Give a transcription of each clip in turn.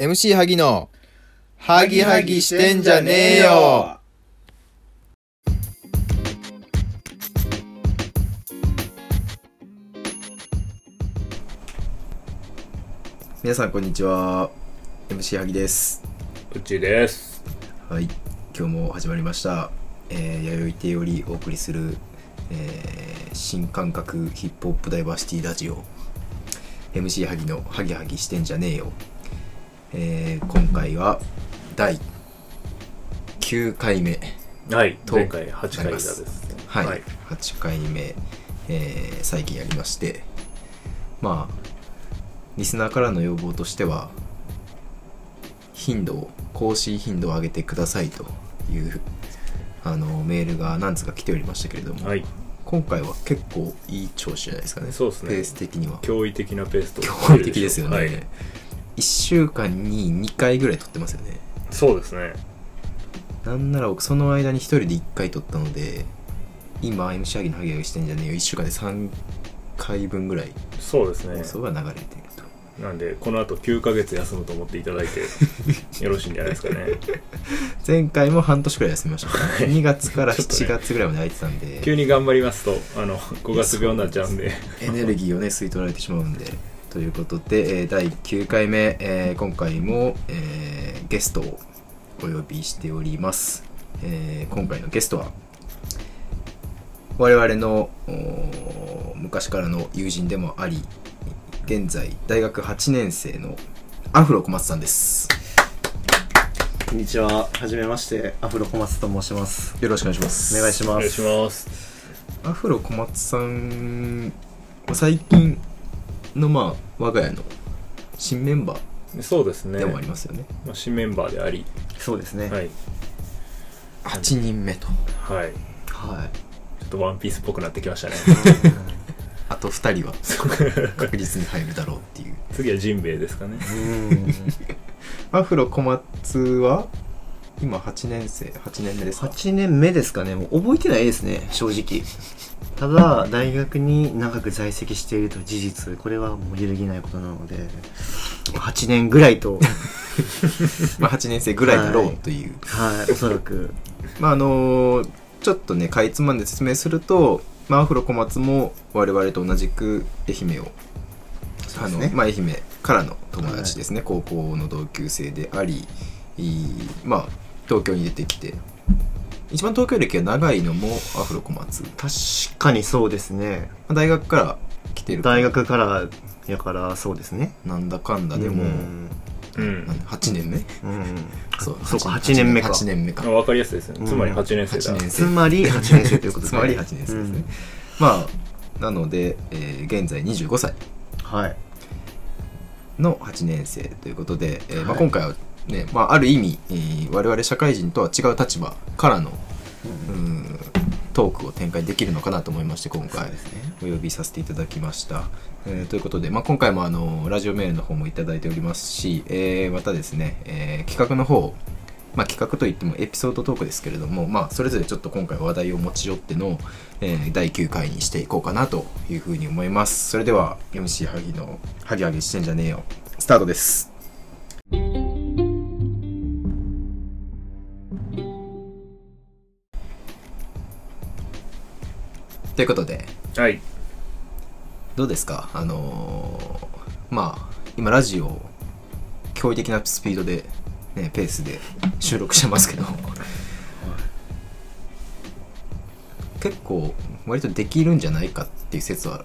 MC 萩のハギハギしてんじゃねえよ。皆さんこんにちは。MC 萩です。うちです。はい。今日も始まりました、えー、弥生亭よりお送りする、えー新感覚ヒップホップダイバーシティラジオ。MC 萩のハギハギしてんじゃねえよ、えー今回は第9回目はい。と前回8回だなりまですすね。はい、8回目、えー最近やりましてまあリスナーからの要望としては頻度を更新頻度を上げてくださいというあのメールが何つか来ておりましたけれども、はい。今回は結構いい調子じゃないですかねそうですねペース的には驚異的なペースと。驚異的ですよね、はい。1週間に2回ぐらい撮ってますよね。そうですね。なんなら僕その間に1人で1回撮ったので今 MC アギのハゲハゲしてんじゃねえよ。1週間で3回分ぐらい。そうですね。放。送が流れていると、なんで、この後9ヶ月休むと思っていただいて、よろしいんじゃないですかね。前回も半年くらい休みました。から、はい。2月から7ちょっとね。月ぐらいまで空いてたんで、急に頑張りますと、あの、5月病になっちゃうんで。エネルギーをね吸い取られてしまうんでということで、えー第9回目、えー今回も、えーゲストをお呼びしております、えー今回のゲストは我々の昔からの友人でもあり現在大学8年生のアフロ小松さんですこんにちは。はじめまして、アフロ小松と申します。よろしくお願いしますお願いします。お願いします。アフロ小松さんは最近のまあ我が家の新メンバそうですね。ーでもありますよねまあ、新メンバーであり、そうですね。はい。8人目とはい。はい。ちょっとワンピースっぽくなってきましたね。あと2人は確実に入るだろうっていう次はジンベエですかね。うん。アフロ小松は今8年生8年目ですか？8年目ですかね。もう覚えてないですね、正直。ただ、大学に長く在籍していると事実、これはもう揺るぎないことなので、8年ぐらいと、まあ、8年生ぐらいだろはいうという、はい、おそらく、まああのーちょっとねかいつまんで説明すると、まあ、アフロ小松も我々と同じく愛媛をあの、ねまあ、愛媛からの友達ですね、高校の同級生でありいいまあ東京に出てきて一番東京歴が長いのもアフロ小松確かにそうですね。まあ大学から来てる大学から、やからそうですね。なんだかんだでも、うんうんなん。8年目？うん。そうそうか、8年目か。8年目かわかりやすいですね。つまりうん8年生だ。8年つまり8年生ということで。つまり8年生ですね、まあなので、えー現在25歳うん。はい。の8年生ということで、えーまあ、はい今回はね、まあ、ある意味、えー我々社会人とは違う立場からの、うん、トークを展開できるのかなと思いまして今回。ね。お呼びさせていただきました、えーということで、まあ、今回もあのラジオメールの方もいただいておりますし、えーまたですね、えー企画の方まあ、企画といってもエピソードトークですけれども、まあ、それぞれちょっと今回話題を持ち寄っての、えー第9回にしていこうかなというふうに思います。それでは MC ハギの「ハギハギしてんじゃねえよ」スタートですということで。はい。どうですか？あのーまあ今ラジオを驚異的なスピードで、ね、ペースで収録してますけど。結構割とできるんじゃないかっていう説は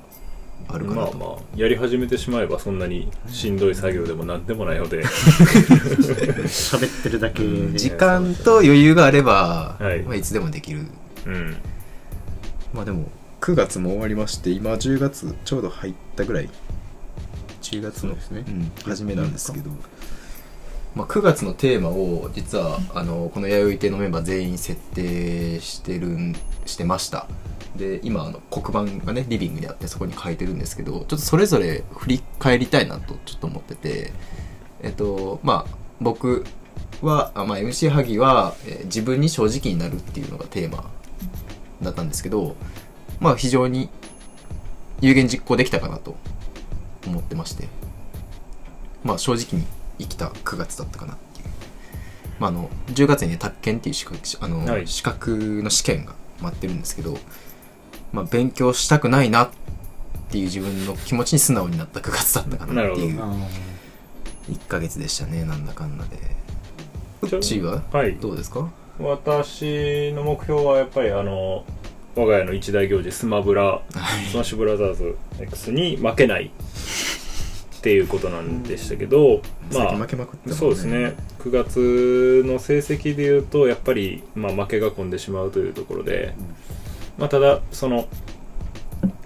あるかなと、まあまあ、やり始めてしまえばそんなにしんどい作業でもなんでもないので、喋ってるだけで。時間と余裕があれば、はいい。まあ、いつでもできる。うん。まあでも9月も終わりまして今10月ちょうど入ったぐらい。10月の、ね。うん、初めなんですけど、まあ、9月のテーマを実はあのこの弥生亭のメンバー全員設定してるんしてました。で今あの黒板がねリビングにあってそこに書いてるんですけどちょっとそれぞれ振り返りたいなとちょっと思ってて。えっとまあ僕は、あまあ、MC 萩は、えー自分に正直になるっていうのがテーマだったんですけどまあ非常に有言実行できたかなと思ってまして。まあ正直に生きた9月だったかなっていう、まあ、あの10月にね宅建っていう資格あの、はい。資格の試験が待ってるんですけど、まあ、勉強したくないなっていう自分の気持ちに素直になった9月だったかなっていうなあ1ヶ月でしたねなんだかんだで。うっちーははい。どうですか？私の目標はやっぱりあの我が家の一大行事スマブラスマッシュブラザーズ X に負けないっていうことなんでしたけど、まあ最近負けまくってたもんそうですね。9月の成績でいうとやっぱり、まあ、負けが込んでしまうというところで、まあ、ただその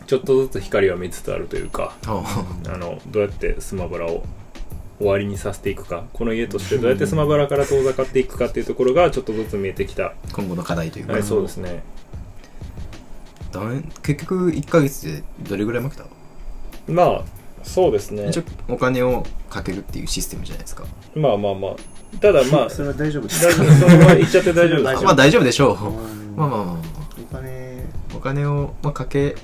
ちょっとずつ光は見つつあるというかああのどうやってスマブラを終わりにさせていくかこの家としてどうやってスマブラから遠ざかっていくかっていうところがちょっとずつ見えてきた、今後の課題というか、はい、そうですねだめ結局1ヶ月でどれぐらい負けた？まあそうですね。一応お金をかけるっていうシステムじゃないですか。まあまあまあ。ただまあ それは大丈夫です大丈夫そのまま言っちゃって大丈夫です大丈夫まあ大丈夫でしょう。うん。まあまあまあまあ。お金。お金を、まあ、かけ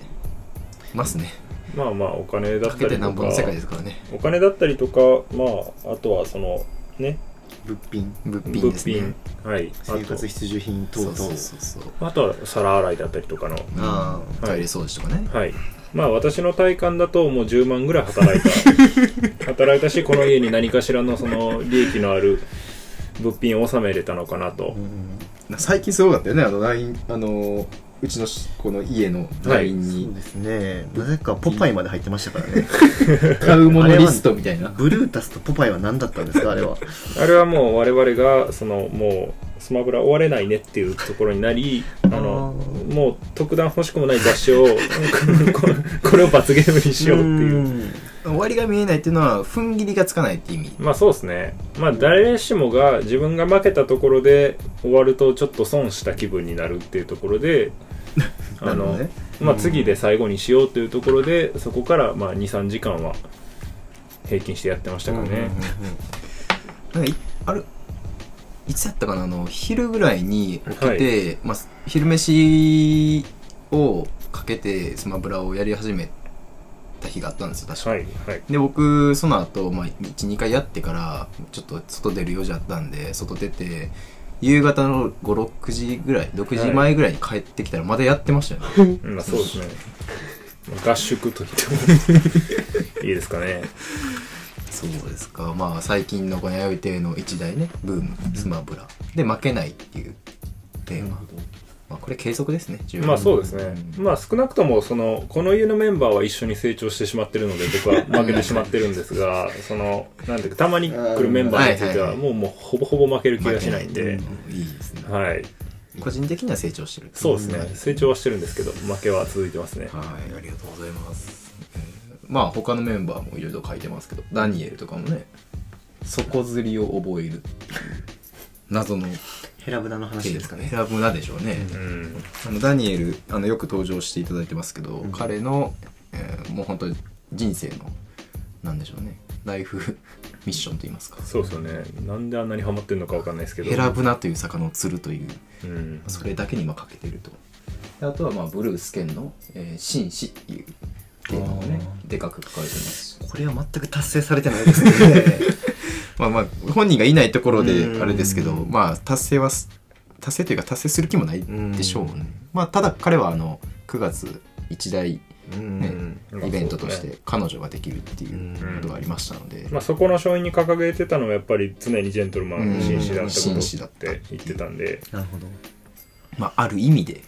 ますね。まあまあお金だかったりとかけてなんぼの世界ですからね。お金だったりとかまああとはそのね物品。物品。物ですね品。はい。あ生活必需品等々。そうそうそうそう。とあとは皿洗いだったりとかの。あうん。トイレ掃除とかね、はい。まあ私の体感だともう10万ぐらい働いた。働いたしこの家に何かしらのその利益のある物品を収めれたのかなと。うん。最近すごかったよね。あの LINE あのうちのしこの家の LINE そうにですね。なぜかポパイまで入ってましたからね。買うものリストみたいな。ブルータスとポパイは何だったんですかあれは。あれはもう我々がそのもうスマブラ終われないねっていうところになりあのあもう特段欲しくもない雑誌を これを罰ゲームにしようっていう。終わりが見えないっていうのは踏ん切りがつかないって意味。まあそうですね。まあ誰しもが自分が負けたところで終わるとちょっと損した気分になるっていうところで あの、まあ、次で最後にしようというところでそこからまあ23時間は平均してやってましたからね、なんかいあるいつやったかな？あの昼ぐらいに起きて、まあ、昼飯をかけてスマブラをやり始めた日があったんですよ確か、はいはい。で僕その後、まあ12回やってからちょっと外出る用事あったんで外出て夕方の56時ぐらい6時前ぐらいに帰ってきたらまだやってましたよね、まあそうですね。ま あ合宿と言っても いいですかねそうですか。まあ最近のこの弥生亭の一大ねブームスマブラ。で負けないっていうテーマ、まあ、これ継続ですねまあそうですね、うん。まあ少なくともそのこの家のメンバーは一緒に成長してしまってるので僕は負けてしまってるんですが そのなんていうかたまに来るメンバーについてはもうもうほぼほぼ負ける気がしないんで、い。うんいいですね、はい。個人的には成長してるそうですね。成長はしてるんですけど負けは続いてますね。はいありがとうございます、えーまあ他のメンバーもいろいろ書いてますけどダニエルとかもね底釣りを覚えるっていう謎のヘラブナの話ですかね。ヘラブナでしょうね、うん。あのダニエルあのよく登場していただいてますけど、ん。彼の、えーもう本当に人生のなんでしょうねライフ ミッションといいますか。そうですよね。なんであんなにハマってるのかわかんないですけど。ヘラブナという魚を釣るといううん。それだけに今かけてると。であとはまあブルースケンの「えー紳士」っていうテーマをねでかく書かれてます。しこれは全く達成されてないですね。まあまあ本人がいないところでうん。あれですけどまあ達成はす達成というか達成する気もないでしょうね。まあただ彼はあの9月一大うん。ねまあイベントとして彼女ができるっていうことがありましたので、まあ、そこの勝因に掲げてたのはやっぱり常にジェントルマン紳士だったこと紳士だって言ってたんで。なるほど、まあ、ある意味で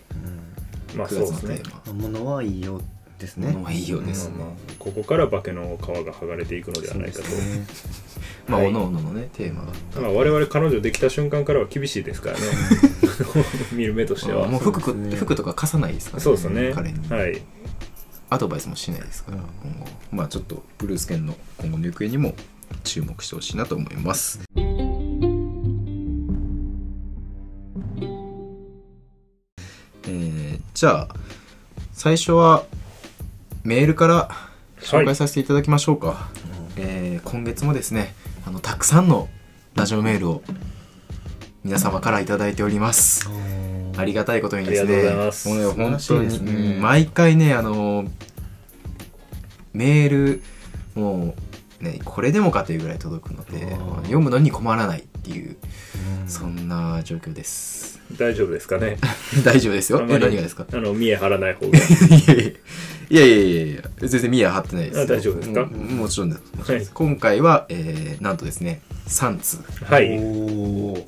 まあ9月のそうですね。テーマ。うん、物はいいよですね。いいようですね。まあまあここから化けの皮が剥がれていくのではないかと、まあ、はい。おのおののねテーマがまあ、我々彼女できた瞬間からは厳しいですからね。見る目としては。もう服,、服とか貸さないですからそうですね。彼に、はい。アドバイスもしないですから、今後。まあちょっとブルースケンの今後の行方にも注目してほしいなと思います。えーじゃあ最初はメールから紹介させていただきましょうか、えー今月もですねあのたくさんのラジオメールを皆様からいただいております。ありがたいことにですねもうね本当に、ねうん毎回ねあのメールもうね、これでもかというぐらい届くので読むのに困らないっていううん。そんな状況です。大丈夫ですかね。大丈夫ですよ。何がですか？あの見え張らない方が いやいやいやいや全然ミア張ってないです大丈夫ですか？ももちろんです、はい。今回は、えー、なんとですね3通。はい。おー。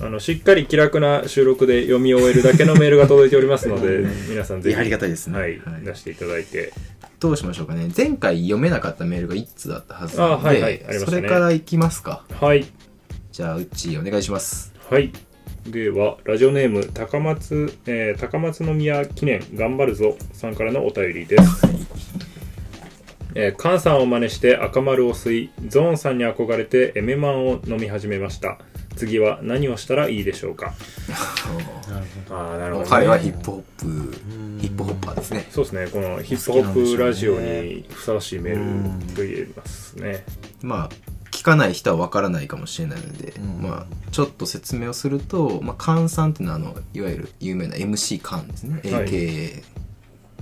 あのしっかり気楽な収録で読み終えるだけのメールが届いておりますので皆さんぜひありがたいですね。はいはい。出していただいて。どうしましょうかね。前回読めなかったメールが1通だったはずなので、あはいはいありましたね。それからいきますか。はい。じゃあうっちーお願いします。はいではラジオネーム高松、えー高松宮記念頑張るぞさんからのお便りです。えー、カンさんを真似して赤丸を吸いゾーンさんに憧れてエメマンを飲み始めました。次は何をしたらいいでしょうか。あ あなるほど、ね、彼はヒップホップん。ヒップホッパーですね。そうですね。このヒップホップラジオにふさわしいメールと言えますね。まあ聞かない人は分からないかもしれないので、うん。まあちょっと説明をすると、まあ、カンさんっていうのはあのいわゆる有名な MC カンですね、はい。AKA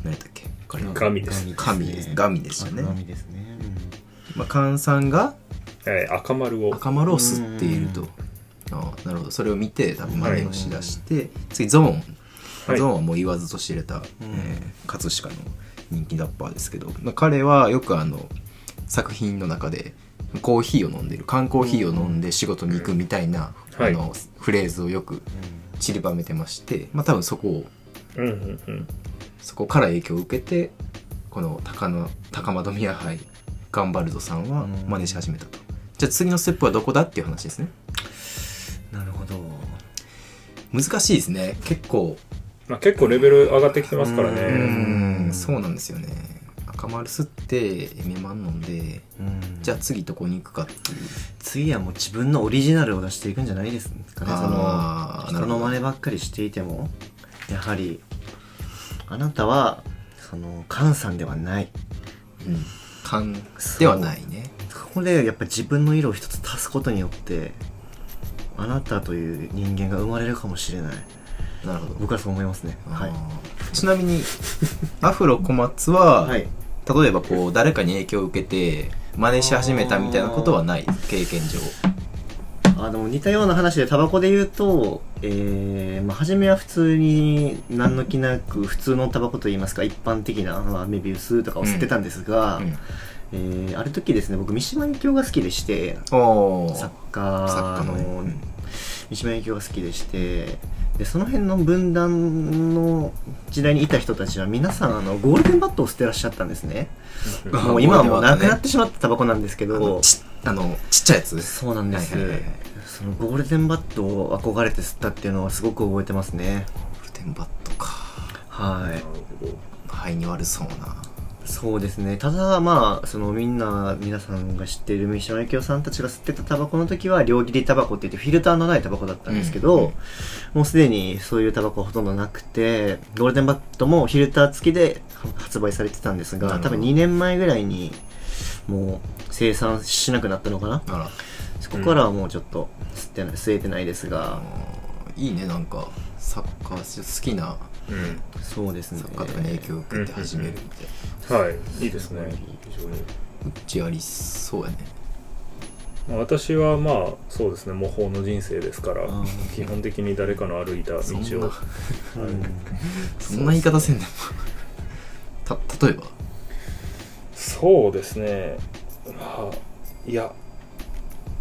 何やったっけ？神です、神ですガミでしたね。神ですね。まあ、カンさんがえー赤丸を。赤丸を吸っていると。ああなるほど。それを見て多分真似をしだして、次ゾーン、はい。ゾーンはもう言わずと知れた、えー葛飾の人気ラッパーですけど、まあ、彼はよくあの作品の中でコーヒーを飲んでる缶コーヒーを飲んで仕事に行くみたいな、はい。あのフレーズをよく散りばめてまして、まあ、多分そこをそこから影響を受けてこの高野高円宮杯ガンバルドさんは真似し始めたと、じゃあ次のステップはどこだっていう話ですね。なるほど。難しいですね。結構。まあ、結構レベル上がってきてますからうねん。そうなんですよね赤丸吸ってエメマン飲んでうん。じゃあ次どこに行くかっていう。次はもう自分のオリジナルを出していくんじゃないですかね。その人の真似ばっかりしていても。やはりあなたはその菅さんではない。うん。勘ではないね。ここでやっぱ自分の色を一つ足すことによってあなたという人間が生まれるかもしれない。なるほど。僕はそう思いますね。はい。ちなみにアフロ小松は、はい例えばこう誰かに影響を受けて真似し始めたみたいなことはない？経験上。あでも似たような話でタバコで言うと、えーまあ、初めは普通に何の気なく普通のタバコといいますか一般的な、まあ、メビウスとかを吸ってたんですが、うん。えーある時ですね僕三島由紀夫が好きでして作家のうん。三島由紀夫が好きでしてでその辺の分断の時代にいた人たちは皆さんあのゴールデンバットを吸ってらっしゃったんですね。あもう今はもうなくなっねてしまったタバコなんですけど。ちあのちっちゃいやつそうなんです、はいはいはいはい。そのゴールデンバットを憧れて吸ったっていうのはすごく覚えてますね。ゴールデンバットか。はい。肺に悪そうなそうですね。ただまあそのみんな皆さんが知っている三島由紀夫さんたちが吸ってたタバコの時は両切りタバコって言ってフィルターのないタバコだったんですけど、うん。うんもうすでにそういうタバコはほとんどなくてゴールデンバットもフィルター付きで発売されてたんですが多分2年前ぐらいにもう生産しなくなったのかな。そこからはもうちょっと吸ってない吸えてないですが、いいねなんかサッカー好きなうん。そうですね。作家とかに影響を受けて始めるみたいな、はい。いいですね。非常に。うちありそうやね。まあ私はまあそうですね。模倣の人生ですからうん基本的に誰かの歩いた道を。そんな。うん そんな言い方せんでも。た例えば？そうですね。まあいや。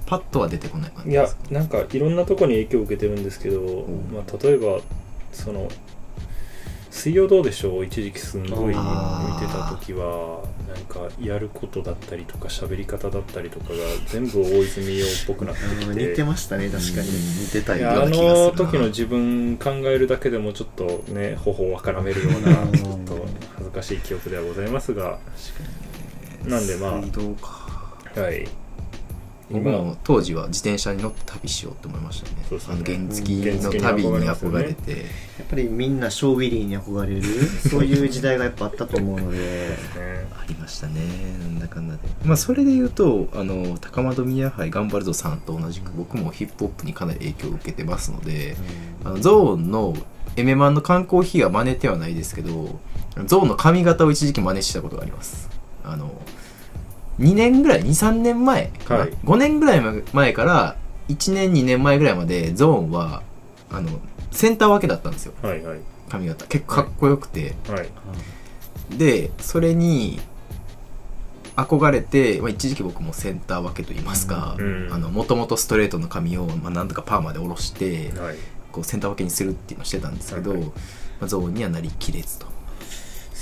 パッとは出てこない感じいやなんかいろんなとこに影響を受けてるんですけど、まあ、例えばその「水曜どうでしょう」一時期すんごい見てた時はなんかやることだったりとか喋り方だったりとかが全部大泉洋っぽくなってきて。似てましたね確かに。似てたような気がする。なの時の自分考えるだけでもちょっとね頬をからめるようなうん。ちょっと恥ずかしい記憶ではございますが。なんでまあ。はい僕も当時は自転車に乗って旅しようって思いましたね。そうですね。あの原付の旅に憧れて、やっぱりみんなショーウィリーに憧れる。そういう時代がやっぱあったと思うので。ね。ありましたね。なんだかんだで。まあそれで言うとあの高円宮杯ガンバルドさんと同じく僕もヒップホップにかなり影響を受けてますので、あのゾーンのエメマンの缶コーヒーは真似てはないですけどゾーンの髪型を一時期真似したことがあります。あの2年ぐらい23年前はい。5年ぐらい前から1年2年前ぐらいまでゾーンはあのセンター分けだったんですよ。はいはい。髪型。結構かっこよくて、はい。でそれに憧れて、まあ、一時期僕もセンター分けと言いますかうん。もともとストレートの髪を、まあ、なんとかパーマで下ろしてはい。こうセンター分けにするっていうのをしてたんですけど、はいはい。まあ、ゾーンにはなりきれずと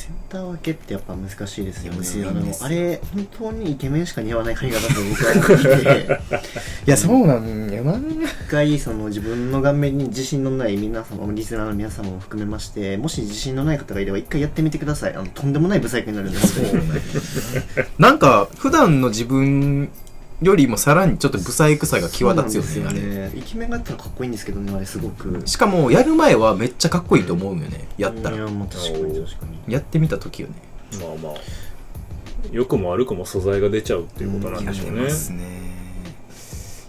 センター分けってやっぱ難しいですよね。あれ本当にイケメンしか似合わない髪型だと僕は思って。いやそうなんやな。一回その自分の顔面に自信のない皆様リスナーの皆様も含めましてもし自信のない方がいれば一回やってみてください。あのとんでもないブサイクになるんで本当になんか普段の自分よりもさらにちょっとブサイクさが際立つよねそうなんあれ。イケメンがあったらかっこいいんですけどねあれすごく。しかもやる前はめっちゃかっこいいと思うよねやったら。いやもう確かに確かに。やってみた時よね。まあまあ。良くも悪くも素材が出ちゃうっていうことなんでしょうね。やってますね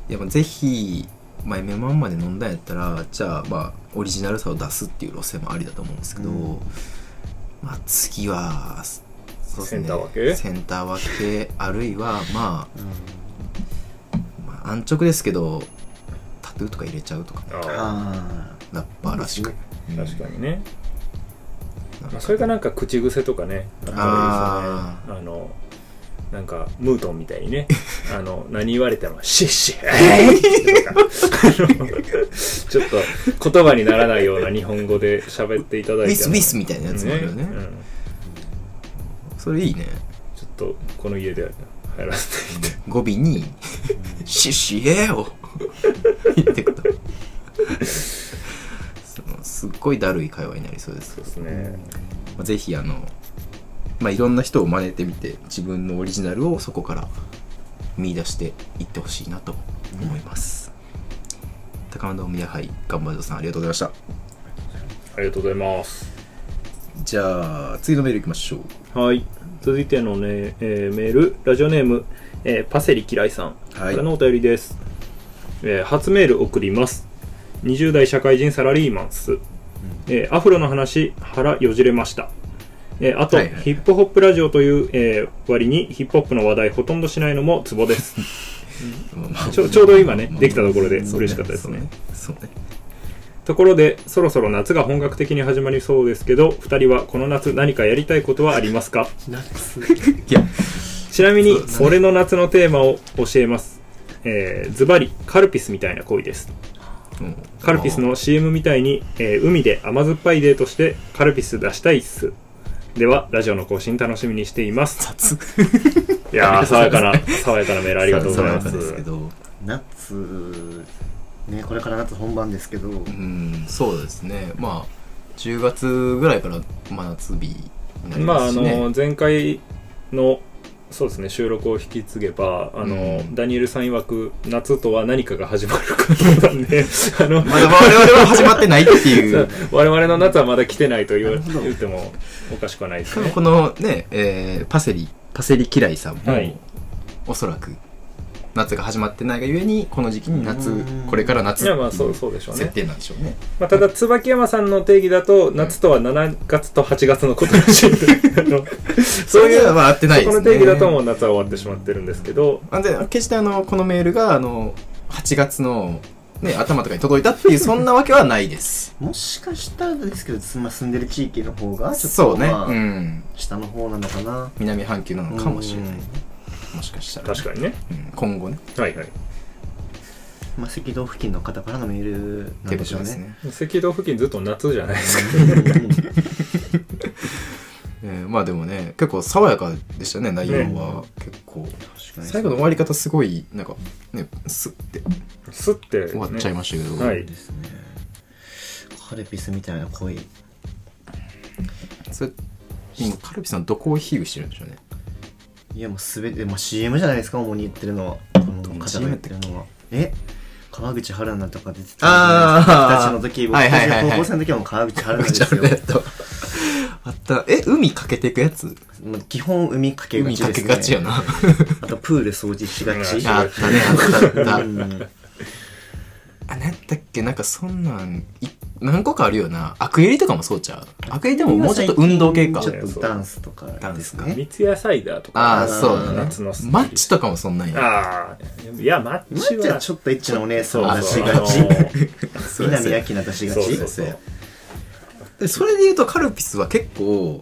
いやまあぜひ、まあ、M1 まで飲んだんやったらじゃあまあオリジナルさを出すっていう路線もありだと思うんですけど、うん。まあ次はそうですね。センター分け？センター分けあるいはまうん。あ、まあ、安直ですけどタトゥーとか入れちゃうとかああラッパーらしく、あ確かにね、まあ、それがなんか口癖とかねああね。あのなんかムートンみたいにね。あの何言われても「シッシッ えい!」とかあのちょっと言葉にならないような日本語で喋っていただいてウィスウィスみたいなやつもあるよね。うん。それいいね。ちょっとこの家で入らせて語尾に「シシエを言ってくと。そのすっごいだるい会話になりそうです。そうですね。まあぜひあの、まあ、いろんな人を真似てみて自分のオリジナルをそこから見出していってほしいなと思います、高野宮杯ガンバードさんありがとうございました。ありがとうございます。じゃあ次のメールいきましょう。はい続いてのね、えーメールラジオネーム、えーパセリ嫌いさんはい。からのお便りです、えー初メール送ります。20代社会人サラリーマンス、えーアフロの話腹よじれました。えーあと、はいはいヒップホップラジオという、えー割にヒップホップの話題ほとんどしないのもツボです。まあちょちょうど今ねまあできたところで嬉しかったですね。そうねところでそろそろ夏が本格的に始まりそうですけど2人はこの夏何かやりたいことはありますか？夏。いや。ちなみに俺の夏のテーマを教えます。えーズバリカルピスみたいな恋です。うん。カルピスの CM みたいに、えー海で甘酸っぱいデートしてカルピス出したいっす。ではラジオの更新楽しみにしています。雑。いやー 爽やかな爽やかなメールありがとうございます。夏ねこれから夏本番ですけど。うんそうですね。まあ10月ぐらいから真夏日になりまああますしね、の前回のそうですね収録を引き継げばあの、うん。ダニエルさん曰く夏とは何かが始まることなんで あのまだ我々は始まってないっていう。我々の夏はまだ来てないと言言ってもおかしくはないですね。このね、えーパセリパセリ嫌いさんも、はい。おそらく夏が始まってないがゆえにこの時期に夏うん。これから夏いやまあそうっていうそうでしょうね。設定なんでしょうね。まあ、ただ椿山さんの定義だと夏とは7月と8月のことらしい。そういうそれはまあ合ってないですね。そこの定義だともう夏は終わってしまってるんですけど。あで決してあのこのメールがあの8月の、ね、頭とかに届いたっていう そんなわけはないです。もしかしたらですけど住んでる地域の方がちょっとそうね、まあうん。下の方なのかな。南半球なのかもしれない、うんもしかしたら、確かにね。うん今後ね。はいはい。まあ赤道付近の方からのメールっなんでしょうね。ね。赤道付近ずっと夏じゃないですか。えーまあでもね結構爽やかでしたね内容は、結構。最後の終わり方すごいなんかねスッて。スッて、ね、終わっちゃいましたけど、はい。ですね。カルピスみたいな恋それ今カルピさんどこを比喩してるんでしょうねいやもうすべて、まあ、CM じゃないですか主に言ってるのは。この方が言ってるのは。え？川口春奈とか出てた。あー。僕たちの時僕はいはいはいはい。高校生の時はもう川口春奈ですよ。えっと。あった。え海かけていくやつ？基本海かけが海かけちですねがちやな。あとプール掃除しがち。うんあったねあったあった。うんあなんだっけ？なんかそんなん一何個かあるよな。アクエリとかもそうちゃう？アクエリでももうちょっと運動系か。ちょっとダンスとかですね。三ツ矢サイダーとか。ああそうだね。夏のマッチとかもそんなんや。ああいやマッマチはッチはちょっとエッチなお姉さそんを出うそうしがち。南明菜出しがち。そうそうそう。でそれで言うとカルピスは結構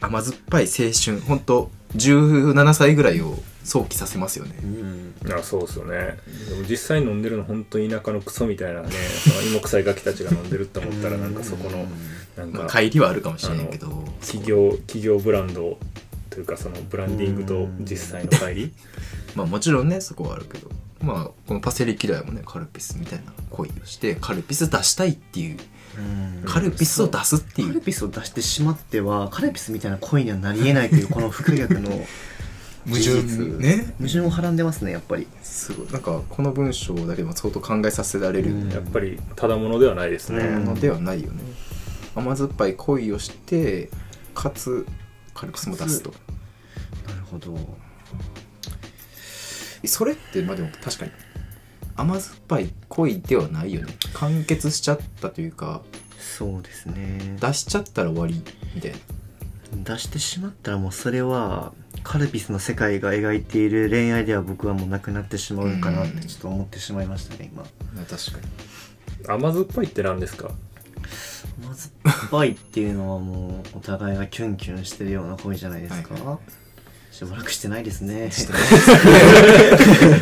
甘酸っぱい青春。本当17歳ぐらいを想起させますよね。うん。あそうですよね。でも実際飲んでるの本当田舎のクソみたいなねその芋臭いガキたちが飲んでるって思ったらなんかそこのなんまあか帰りはあるかもしれないけど。企業企業ブランドというかそのブランディングと実際の帰り？まあもちろんねそこはあるけど。まあこのパセリ嫌いもねカルピスみたいな恋をしてカルピス出したいっていう。うん。カルピスを出すっていう。カルピスを出してしまってはカルピスみたいな恋にはなり得ないというこの不可逆の矛盾ね。矛盾をはらんでますねやっぱり。すごい。なんかこの文章だけでも相当考えさせられる。やっぱりただものではないですね、うんのではないよね。甘酸っぱい恋をしてかつカルピスも出すと。なるほど。それってまあでも確かに甘酸っぱい恋ではないよね。完結しちゃったというかそうですね。出しちゃったら終わりみたいな。出してしまったらもうそれはカルピスの世界が描いている恋愛では僕はもうなくなってしまうかなってちょっと思ってしまいましたね今。確かに。甘酸っぱいって何ですか？まずっぱいっていうのはもうお互いがキュンキュンしてるような恋じゃないですか、はしばらくしてないですね。してない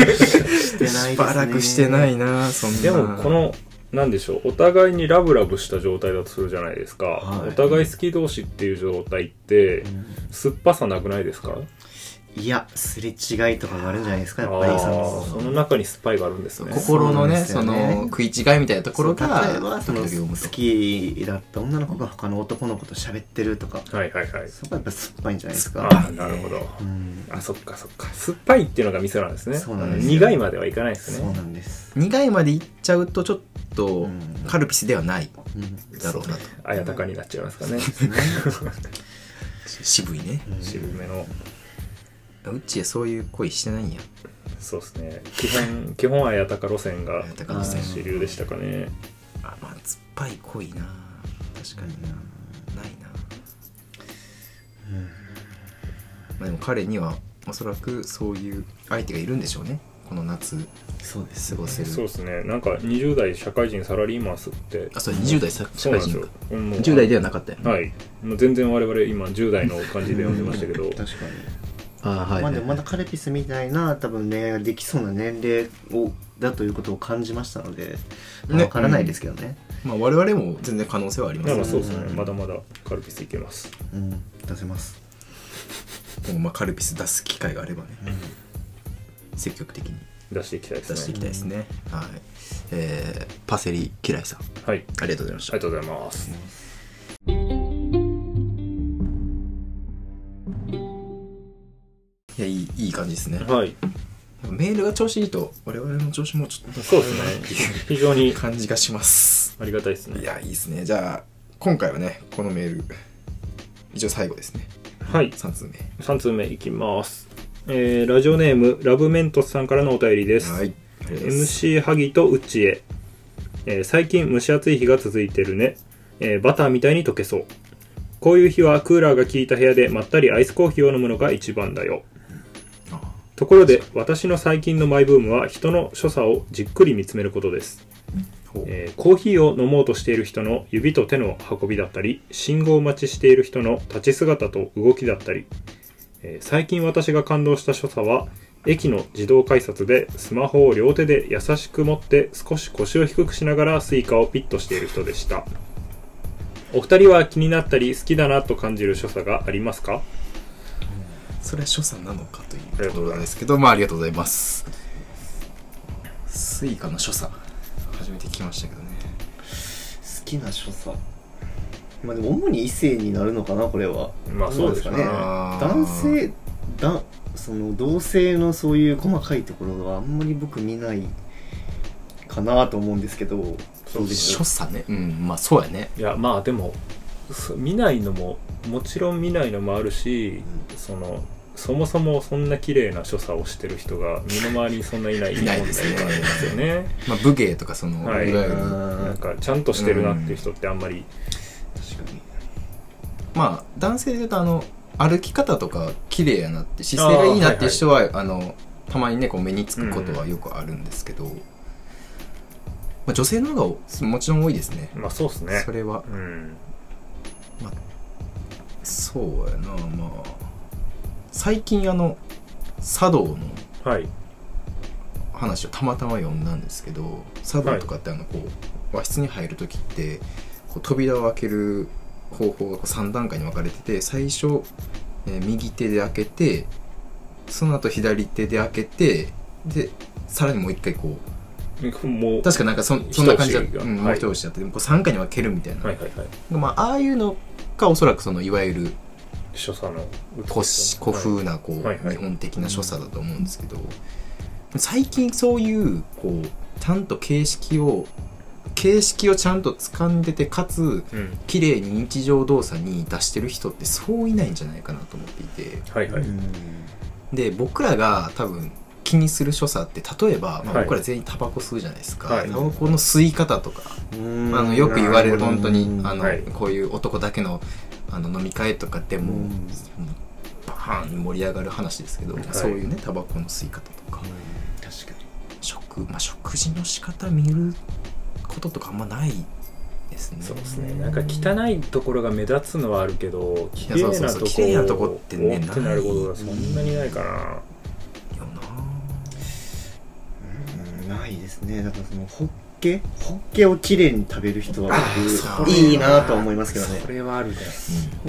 ですね。しばらくしてないなそんな。でもこのなんでしょう。お互いにラブラブした状態だとするじゃないですか、はい。お互い好き同士っていう状態ってうん。酸っぱさなくないですか？いやすれ違いとかがあるんじゃないですかやっあぱり。そーのその中に酸っぱいがあるんですね。心のねその食い違いみたいなところが例えばその好きだった女の子が他の男の子と喋ってるとか。はいはいはい。そこはやっぱ酸っぱいんじゃないですあかーなるほど。うん。あそっかそっか。酸っぱいっていうのがミソなんですね。そうなんですよ。苦いまではいかないですね。そうなんです、苦いまでいっちゃうとちょっとうん。カルピスではないうん。だろうなと。あやたかになっちゃいますかね。渋いね。渋めのうちはそういう恋してないんや。そうですね。基本 基本あやたか路線があやたか路線。主流でしたかね。甘酸っぱい恋な。確かにな。ないな。まあでも彼にはおそらくそういう相手がいるんでしょうね。この夏そうです過ごせる。そうですね。なんか20代社会人サラリーマンスって。あそう20代さ社会人か。うん。もう10代ではなかったよね。はい。もう全然我々今10代の感じで読んでましたけど。確かにああはいまあでもまだカルピスみたいな多分恋愛ができそうな年齢をだということを感じましたので、まあねわからないですけどね。まあ我々も全然可能性はありますよまあまあそうですねうんまだまだカルピスいけます。うん、出せます、もうまあカルピス出す機会があればね。積極的に。出していきたいですね。出していきたいですね、はい。えー、パセリ嫌いさん。はい。ありがとうございました。ありがとうございますいやいいいい感じですね。はい。メールが調子いいと我々の調子もちょっとそうですね。非常に感じがします。ありがたいですね。いやいいですね。じゃあ今回はねこのメール一応最後ですね。はい。3通目。3通目いきます。えーラジオネームラブメントスさんからのお便りです、はい。MC 萩とうちへ、えー最近蒸し暑い日が続いてるね、えーバターみたいに溶けそう。こういう日はクーラーが効いた部屋でまったりアイスコーヒーを飲むのが一番だよ。あところで私の最近のマイブームは人の所作をじっくり見つめることです、えーコーヒーを飲もうとしている人の指と手の運びだったり信号待ちしている人の立ち姿と動きだったり、えー最近私が感動した所作は駅の自動改札でスマホを両手で優しく持って少し腰を低くしながら Suica をピッとしている人でした。お二人は気になったり好きだなと感じる所作がありますか？それは所作なのかという。とことうございます。ですけどまあありがとうございます。Suica の所作。初めて聞きましたけどね。好きな所作。まあでも主に異性になるのかなこれは。まあそうですね。どあー男性だその同性のそういう細かいところはあんまり僕見ないかなと思うんですけど。そうでしょ所作ね。うんまあそうやね。いやまあでもそ見ないのももちろん見ないのもあるし、そのそもそもそんな綺麗な所作をしてる人が身の回りにそんないない問題がありますよね。まあ、武芸とかその、はい。なんかちゃんとしてるなっていう人ってあんまり、確かに。まあ男性で言うとあの歩き方とか綺麗やなって姿勢がいいなっていう人はあ、のたまにねこう目につくことはよくあるんですけど、まあ、女性の方がもちろん多いですね。まあそうですね。それは。うんそうやなまあ。最近あの茶道のはい。話をたまたま読んだんですけど茶道とかってあのこう和室に入る時ってこう扉を開ける方法がこう3段階に分かれてて最初、えー右手で開けてその後左手で開けてでさらにもう一回こうもう確かなんかそそんな感じだ一押しが。うん、もうはい一押しだってでもこう3回に分けるみたいな、はいはいはい。まあああいうのがおそらくそのいわゆる所作の古し古風なこう、はいはい。日本的な所作だと思うんですけど、最近そういうこうちゃんと形式を形式をちゃんと掴んでてかつうん。綺麗に日常動作に出してる人ってそういないんじゃないかなと思っていて。はいはい、で僕らが多分気にする所作って例えば、まあ、はい。僕ら全員タバコ吸うじゃないですか、はい。タバコの吸い方とか、うん。あのよく言われる本当にうん。あの、はい。こういう男だけのあの飲み会とかでも、うん。バーンに盛り上がる話ですけど、はい。そういうねタバコの吸い方とか。確かに。食,、まあ、食事の仕方見ることとかあんまないですね。そうですね。なんか汚いところが目立つのはあるけど綺麗なとこってねってなることがそんなにないかなな。いですね。だからそのホッケホッケをきれいに食べる人は僕いいなとは思いますけどね。それはあるね。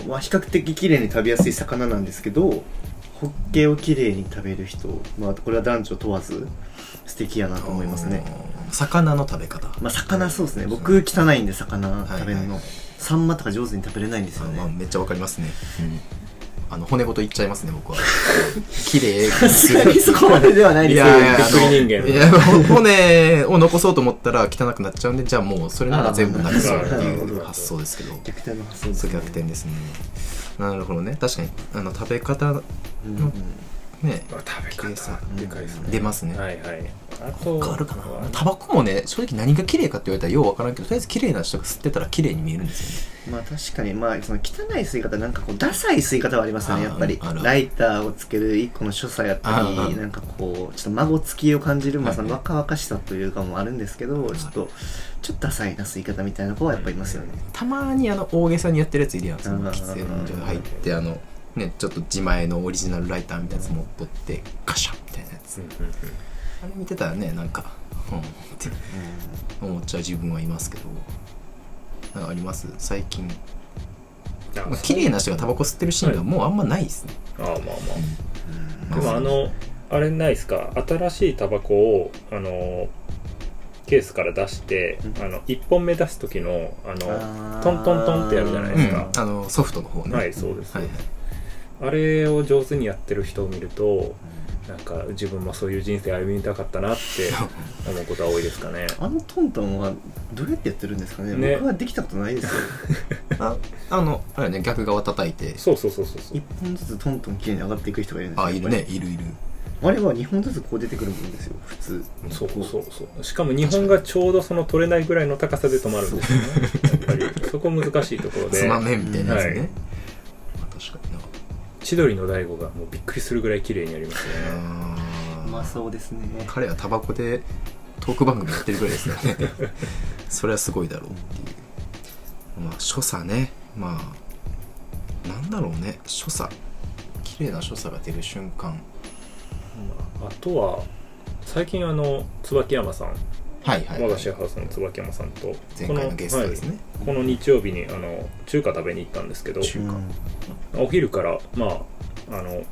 まあ、比較的綺麗に食べやすい魚なんですけどホッケを綺麗に食べる人、まあ、これは男女問わず素敵やなと思いますね。魚の食べ方。まあ魚そうですね。僕汚いんで魚食べるの、はいはいサンマとか上手に食べれないんですよね、まあ、めっちゃわかりますね、あの骨ごといっちゃいますね僕は。綺麗にする。そこまでではないいですやいやびっくり人間いやほ骨を残そうと思ったら汚くなっちゃうんでじゃあもうそれなら全部なくそうっていう発想ですけど。逆転の発想ですね。逆転ですね。なるほどね。確かにあの食べ方うんねまあ食べ方でかいですね。出ますね。はいはい。あと変わるかな？タバコもね正直何が綺麗かって言われたらようわからんけどとりあえず綺麗な人が吸ってたら綺麗に見えるんですよね。まあ確かにまあその汚い吸い方なんかこうダサい吸い方はありますよね。やっぱり。ライターをつける一個の所作やったりなんかこうちょっと孫つきを感じるまあはいその若々しさというかもあるんですけどいちょっとちょっとダサいな吸い方みたいな子はやっぱいますよね。たまにあの大げさにやってるやついるやん。その喫煙所入ってあのねちょっと自前のオリジナルライターみたいなやつ持っとってカシャンみたいなやつ。うんうんうん。あれ見てたらねなんかうんって思っちゃう自分はいますけど。なんかあります？最近。あまあ綺麗な人がタバコ吸ってるシーンがもうあんまないですね、ああまあまあ。うん。でもあのあれないですか？新しいタバコをあのケースから出して、うん。あの1本目出す時のあのトントントンってやるじゃないですか。うん。あのソフトの方ね。はいそうです。はいはいあれを上手にやってる人を見るとなんか自分もそういう人生歩みたかったなって 思うことは多いですかね。あのトントンはどうやってやってるんですかね。ね。僕はできたことないですよ。ああのあれね逆側叩いて。そうそうそうそうそう。一本ずつトントン綺麗に上がっていく人がいるんですよあいるねいるいる。あれは2本ずつこう出てくるもんですよ普通。そうそうそうしかも日本がちょうどその取れないぐらいの高さで止まるんですよね。やっぱり。そこ難しいところで。つまめみたいなやつね、はい千鳥の大悟がもうびっくりするぐらい綺麗にやりますよね。うまそうですね。彼はタバコでトーク番組やってるぐらいですからね。それはすごいだろうっていう。まあ所作ね。まあなんだろうね。所作。綺麗な所作が出る瞬間。まあ、あとは最近あの椿山さん。はいはい、我がシェアハウスの椿山さんと。前回のゲストですね、はいこの日曜日にあの中華食べに行ったんですけど。中華お昼からまああの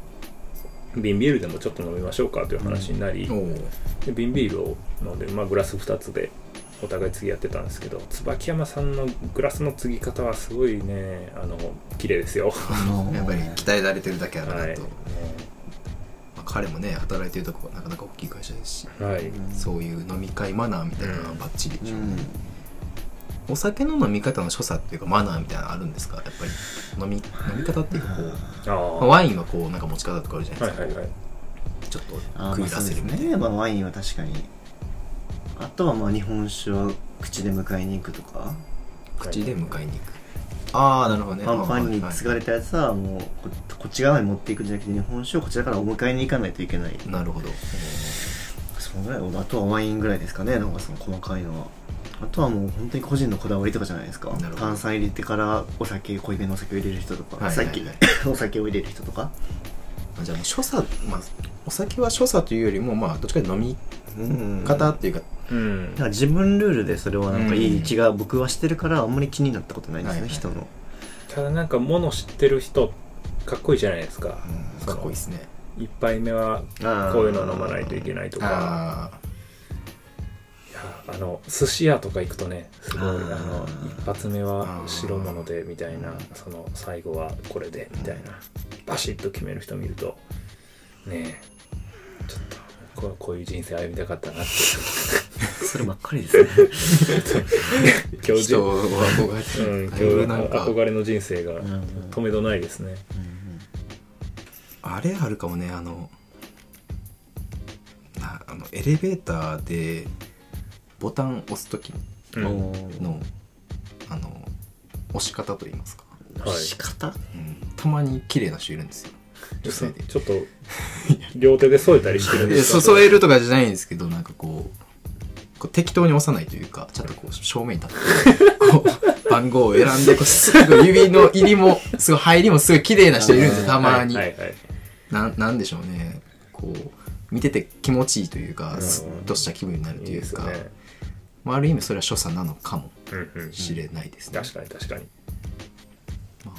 瓶ビールでもちょっと飲みましょうかという話になり、で瓶ビールを飲んで、まあ、グラス2つでお互い継ぎ合ってたんですけど椿山さんのグラスの継ぎ方はすごいねあの綺麗ですよ。やっぱり鍛えられてるだけあるなと、はい、まあ、彼もね働いてるとこはなかなか大きい会社ですし、はい、うんそういう飲み会マナーみたいなのはバッチリ。でしょうね、お酒の飲み方の所作っていうかマナーみたいなのあるんですか？やっぱり。飲み飲み方っていうかこう、ああまあワインはこうなんか持ち方とかあるじゃないですか、はいはいはい。ちょっと食い出せるみたいな、まあそうですね、まあ、ワインは確かに。あとはまあ日本酒は口で迎えに行くとか。口で迎えに行く。ああなるほどね。パンパンにはい継がれたやつはもうここっち側に持っていくんじゃなくて日本酒をこちらからお迎えに行かないといけない。なるほど。そのぐらいあとはワインぐらいですかね。なんかその細かいのはあとはもう本当に個人のこだわりとかじゃないですか。炭酸入れてからお酒濃いめのお酒を入れる人とか、はいはいはい。さっき お酒を入れる人とか。あじゃあもう所作まあお酒は所作というよりもまあどっちかというと飲みうん。方っていうか、うん。だから自分ルールでそれはなんかいうん。い気が僕はしてるからあんまり気になったことないですね、はいはい人の。ただなんか物知ってる人かっこいいじゃないですか、うん。かっこいいですね。一杯目はこういうの飲まないといけないとかあの寿司屋とか行くとねすごいああのー一発目は白物でみたいなその最後はこれでみたいな。バシッと決める人見るとねえちょっとこうこういう人生歩みたかったなって。そればっかりですね。あ今日人を憧れてうん、憧れの人生がうん止めどないですね。あれあるかもねあのなあのエレベーターでボタン押す時のあの押し方といいますか、はい。仕方？うん、たまに綺麗な人いるんですよ。女性で。ちょっと両手で添えたりしてるんでですか？そ添えるとかじゃないんですけどなんかこうこう適当に押さないというかちゃんとこう正面に立ってこう 番号を選んでこうすぐ指の入りもすごい入りもすごい綺麗な人いるんですよたまに、はいはいはい。なんなんでしょうね。こう見てて気持ちいいというかうん。スッとした気分になるというか。ですね。まあ、ある意味それは所作なのかもうんうんしれないですね、確かに確かに。ま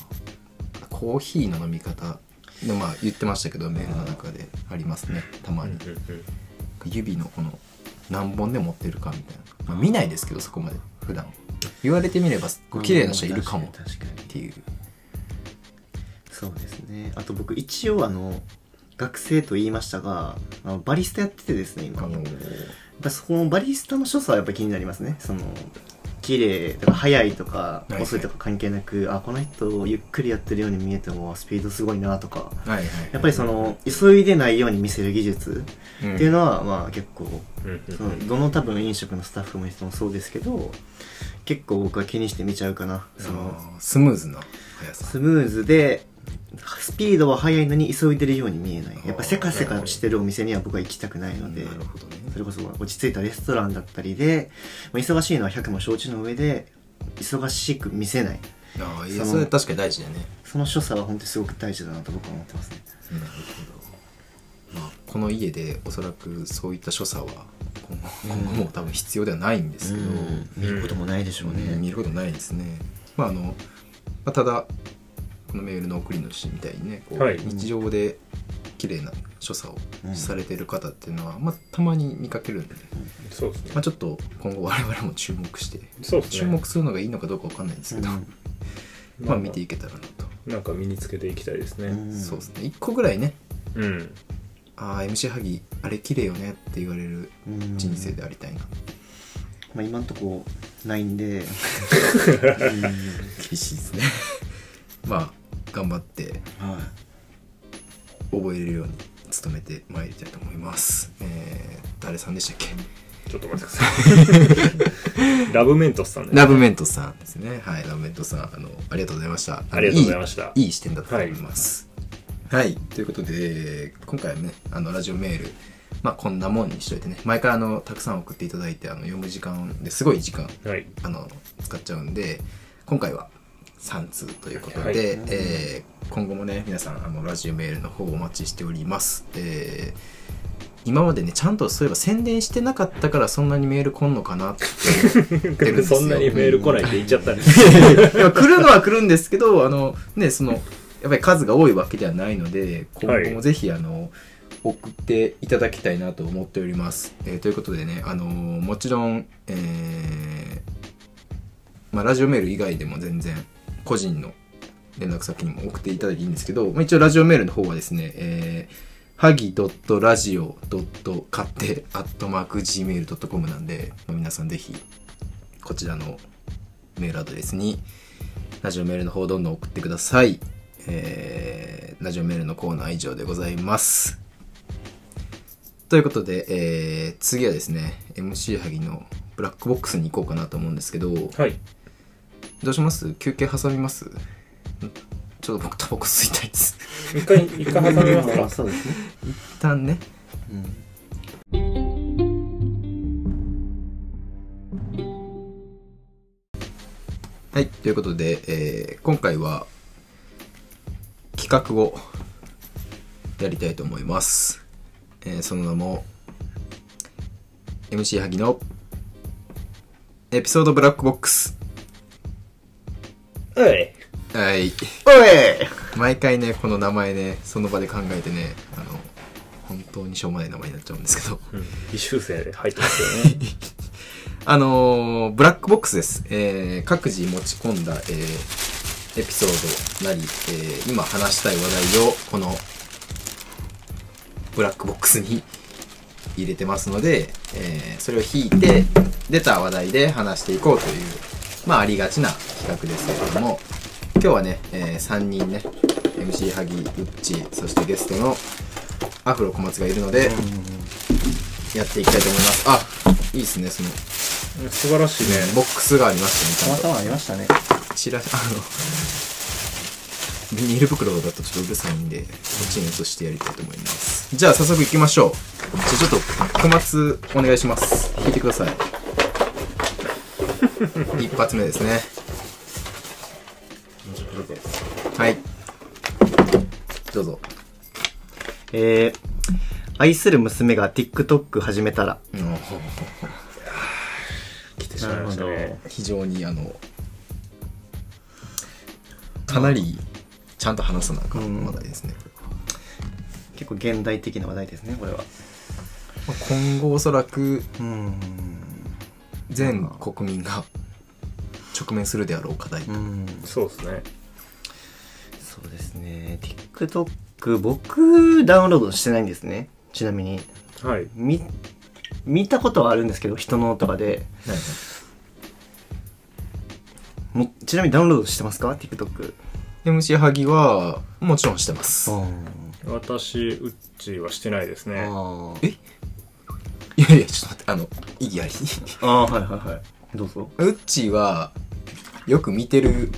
あ、コーヒーの飲み方でまあ言ってましたけどメールの中でありますね。たまに、うんうんうん。指のこの何本で持ってるかみたいな、まあ、見ないですけどそこまで。普段。言われてみればこう綺麗な人いるかも。っていう。そうですね。あと僕一応あの学生と言いましたがあのバリスタやっててですね今、ぱそこのバリスタの所作はやっぱ気になりますね。その綺麗とか速いとかいはい。遅いとか関係なく、あこの人ゆっくりやってるように見えてもスピードすごいなとか。はいはい。やっぱりその急いでないように見せる技術うん。っていうのはまあ結構うんうんそのどの多分飲食のスタッフの人もそうですけど結構僕は気にして見ちゃうかな。そのスムーズな速さ。スムーズでスピードは速いのに急いでるように見えない。やっぱせかせかしてるお店には僕は行きたくないのでなるほどね。それこそ落ち着いたレストランだったりでまあ忙しいのは100も承知の上で忙しく見せない。ああいやそれ確かに大事だね。その所作は本当にすごく大事だなと僕は思ってますね。なるほど、まあ、この家でおそらくそういった所作は今後今後も多分必要ではないんですけど、見ることもないでしょうね、見ることないですね、まああのまあ、ただこのメールの送り主みたいにねこう、はい。日常で綺麗な所作をされてる方っていうのは、まあ、たまに見かけるんで、そうですね。まあ、。ちょっと今後我々も注目してそうですね。注目するのがいいのかどうかわかんないんですけど、うん。まあ見ていけたらなと、なんか身につけていきたいですね。うん。そうですね。1個ぐらいねうん。ああ MC 萩あれ綺麗よねって言われるうん。人生でありたいな、まあ、今んとこないんで、厳しいですね。まあ頑張っては覚えれるように努めてまいりたいと思います。えー、誰さんでしたっけ？ちょっと待ってください。ラブメントスさんです。ラブメントさんですね。はいラブメントさん。あのありがとうございました。ありがとうございました。いいいい視点だと思います。はい、ということで今回はねあのラジオメールまあこんなもんにしといてね毎回あのたくさん送っていただいてあの読む時間ですごい時間はい。あの使っちゃうんで今回は3通ということで、はい。えー今後もね皆さんあのラジオメールの方お待ちしております、えー今までねちゃんとそういえば宣伝してなかったからそんなにメール来んのかなって そんなにメール来ないって言っちゃったんです。いや来るのは来るんですけどあのねそのやっぱり数が多いわけではないので今後もぜひ、あの送っていただきたいなと思っております、えーということでねあのもちろん、えーまあ、ラジオメール以外でも全然個人の連絡先にも送っていただいていいんですけど、まあ、一応ラジオメールの方はですね、えーはぎ .radio. 勝手 .gmail.com なんで、まあ、皆さんぜひこちらのメールアドレスにラジオメールの方どんどん送ってください。えー、ラジオメールのコーナー以上でございます。ということで、えー、次はですね、MC 萩のブラックボックスに行こうかなと思うんですけど、はいどうします？休憩挟みます？んちょっと僕タバコ吸いたいです。一回一回挟みますか？そうですね。一旦ね。うん。はい、ということで、えー今回は企画をやりたいと思います。えーその名も MC 萩のエピソードブラックボックス。はい。はい。おい。毎回ね、この名前ね、その場で考えてね、あの、本当にしょうもない名前になっちゃうんですけど、うん。微修正で入ってますよね。あのーブラックボックスです。えー各自持ち込んだ、えーエピソードなり、えー今話したい話題を、この、ブラックボックスに入れてますので、えーそれを引いて、出た話題で話していこうという、まあ、ありがちな企画ですけれども、今日はね、え3人ね、MC 萩、ウッチ、そしてゲストのアフロ小松がいるので、やっていきたいと思います。あ、いいですね、その、素晴らしいねボックスがありましたね、ちゃんと。たまたまありましたね。チラシ、あの、ビニール袋だとちょっとうるさいんで、こっちに移してやりたいと思います。じゃあ早速行きましょう。じゃあちょっと、小松お願いします。引いてください。一発目ですね。はい。どうぞ。えー、愛する娘が TikTok 始めたら。う ん来てしまいましたね非常にあの、かなりちゃんと話さなあかん話題ですね。結構現代的な話題ですね、これは。まあ今後おそらくうん。全国民が直面するであろう課題。うん。そうですねそうですね。TikTok、僕、ダウンロードしてないんですね。ちなみに。はいみ、見たことはあるんですけど、人のとかで。もちなみにダウンロードしてますか ?TikTok。MC 萩はもちろんしてます。あ私うっちはしてないですねあ。え？いやいや、ちょっと待って、あの、意義あり。ああ、はいはいはい。どうぞ。ウッチーはよく見てる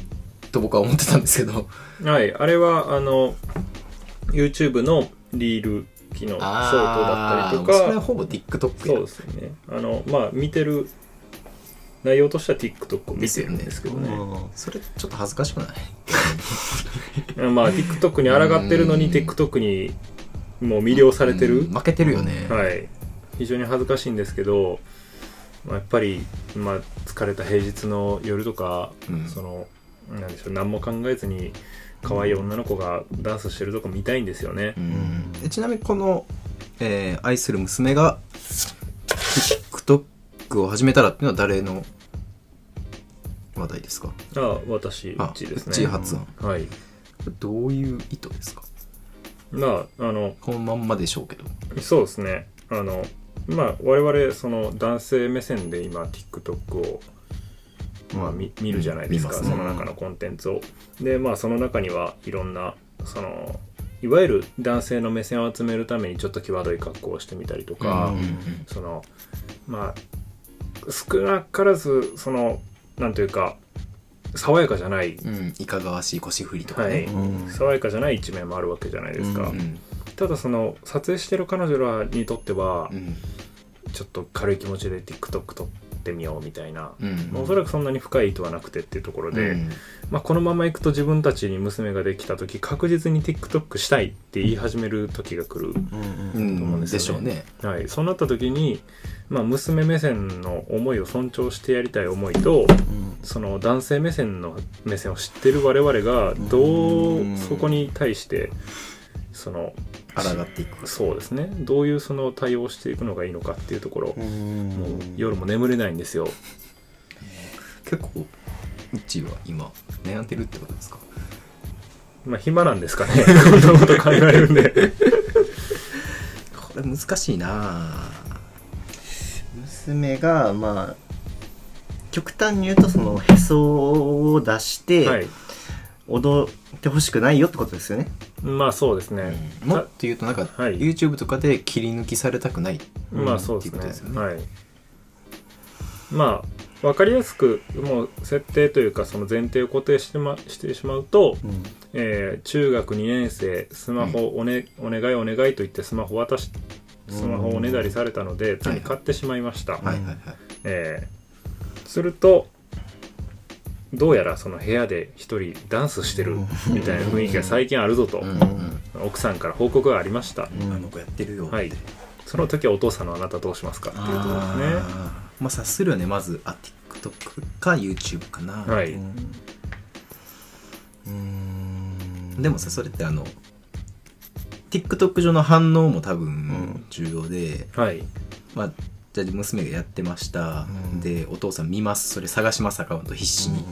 と僕は思ってたんですけど、はいあれはあの YouTube のリール機能ショートだったりとか。それはほぼ TikTok そうやですね。あのまあ見てる内容としては TikTok を見てるんですけどね。それちょっと恥ずかしくない？まあ TikTok に抗ってるのにうん。TikTok にもう魅了されてる、うん負けてるよね。はい非常に恥ずかしいんですけど、まあ、やっぱり、まあ、疲れた平日の夜とか、うん。そのなんでしょう何も考えずに可愛い女の子がダンスしてるとこ見たいんですよね。う、ん。でちなみにこの、えー愛する娘が TikTok を始めたらっていうのは誰の話題ですか？ああ私うあちですね。うち発案はい。どういう意図ですか？まああのこのまんまでしょうけど。そうですね。あのまあ我々その男性目線で今 TikTok をまあ、見見るじゃないですか、見ますね。その中のコンテンツを。でまあその中にはいろんなそのいわゆる男性の目線を集めるためにちょっと際どい格好をしてみたりとか、うんそのまあ少なからずそのなんというか爽やかじゃない、うん、いかがわしい腰振りとかはい。ね、うん。爽やかじゃない一面もあるわけじゃないですか、うんうん。ただその撮影してる彼女らにとってはうんちょっと軽い気持ちで TikTok 撮ってみようみたいな、うん。まあおそらくそんなに深い意図はなくてっていうところで、うん。まあ、このままいくと自分たちに娘ができた時確実に TikTok したいって言い始める時が来る、うんううんと思うんん。ですよねでしょうね。はい、そうなった時に、まあ、娘目線の思いを尊重してやりたい思いとその男性目線の目線を知ってる我々がどううん。そこに対してその抗っていく。そうですね。どういうその対応をしていくのがいいのかっていうところ、うん。もう夜も眠れないんですよ。結構うちは今悩んでるってことですか？まあ暇なんですかね。こんなこと考えるんで。これ難しいな。ぁ娘がまあ極端に言うとそのへそを出して、はい踊ってほしくないよってことですよね。まあそうですね、もっと言うとなんか、はい。YouTube とかで切り抜きされたくない。まあそうですね。っていうことですよね。はい。まあ分かりやすくもう設定というかその前提を固定して,、ま、してしまうと、うん。えー中学2年生スマホお,、ねお願いお願いと言ってスマホ渡しスマホをおねだりされたので手に買ってしまいました、はいはいはい。えーするとどうやらその部屋で一人ダンスしてるみたいな雰囲気が最近あるぞと、奥さんから報告がありました、うん。あの子やってるよ。はい。その時はお父さんのあなたどうしますかっていうところですね。まあ察するよね。まずあ TikTok か YouTube かな、はい、うん。でもさそれってあの TikTok 上の反応も多ん。分重要で、はい。まあじゃあ娘がやってました、うん。でお父さん見ます。それ探しますアカウント。必死に、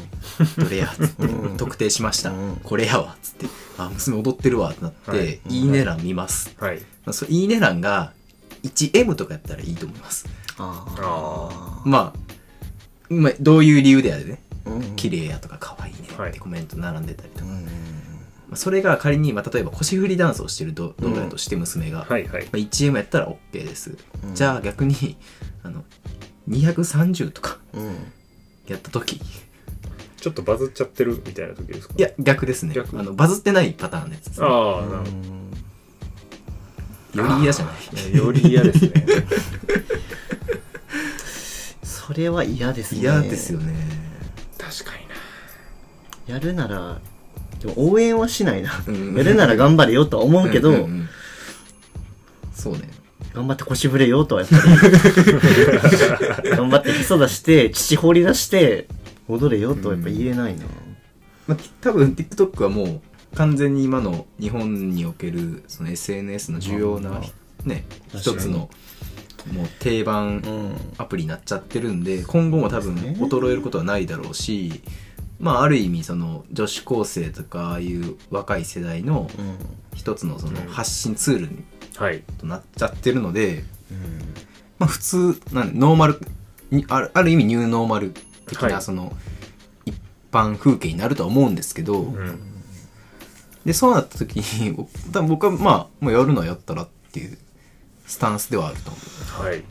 どれや？っつって、うん特定しました、うんこれやわ。っつって。あ娘踊ってるわ。ってなって、はい。い、いね欄見ます、はい。まあ、そいいね欄が 1M とかやったらいいと思います。ああまあ、まあ、どういう理由であれね。うん綺麗やとか可愛いねはい。ってコメント並んでたりとか、うんまあ、それが仮に、まあ、例えば腰振りダンスをしてる動動画だとして娘が、はいはい。まあ、1M やったら OK です、うん。じゃあ逆にあの230とかうん。やった時。ちょっとバズっちゃってるみたいな時ですか？いや逆ですね。逆。あのバズってないパターンのやつです、ね、ああなるほより嫌じゃない？どより嫌ですね。それは嫌ですね。嫌ですよね。確かにな。やるならでも応援はしないな、うん。やるなら頑張れよとは思うけど、んんん。そうね。頑張って腰振れよとはやっぱり。頑張ってへそ出して乳放り出して踊れよとはやっぱ言えないな、まあ、多分 TikTok はもう完全に今の日本におけるその SNS の重要な、ね一つのもう定番うん。アプリになっちゃってるんで今後も多分衰えることはないだろうし、まあある意味その女子高生とかああいう若い世代のうん。一つのそのうん。発信ツールにはい。となっちゃってるので、まあ普通なんノーマルにあるある意味ニューノーマル的はない。その一般風景になるとは思うんですけど、うん。でそうなった時に 多分僕はまあもうやるのはやったらっていうスタンスではあると思う。はい。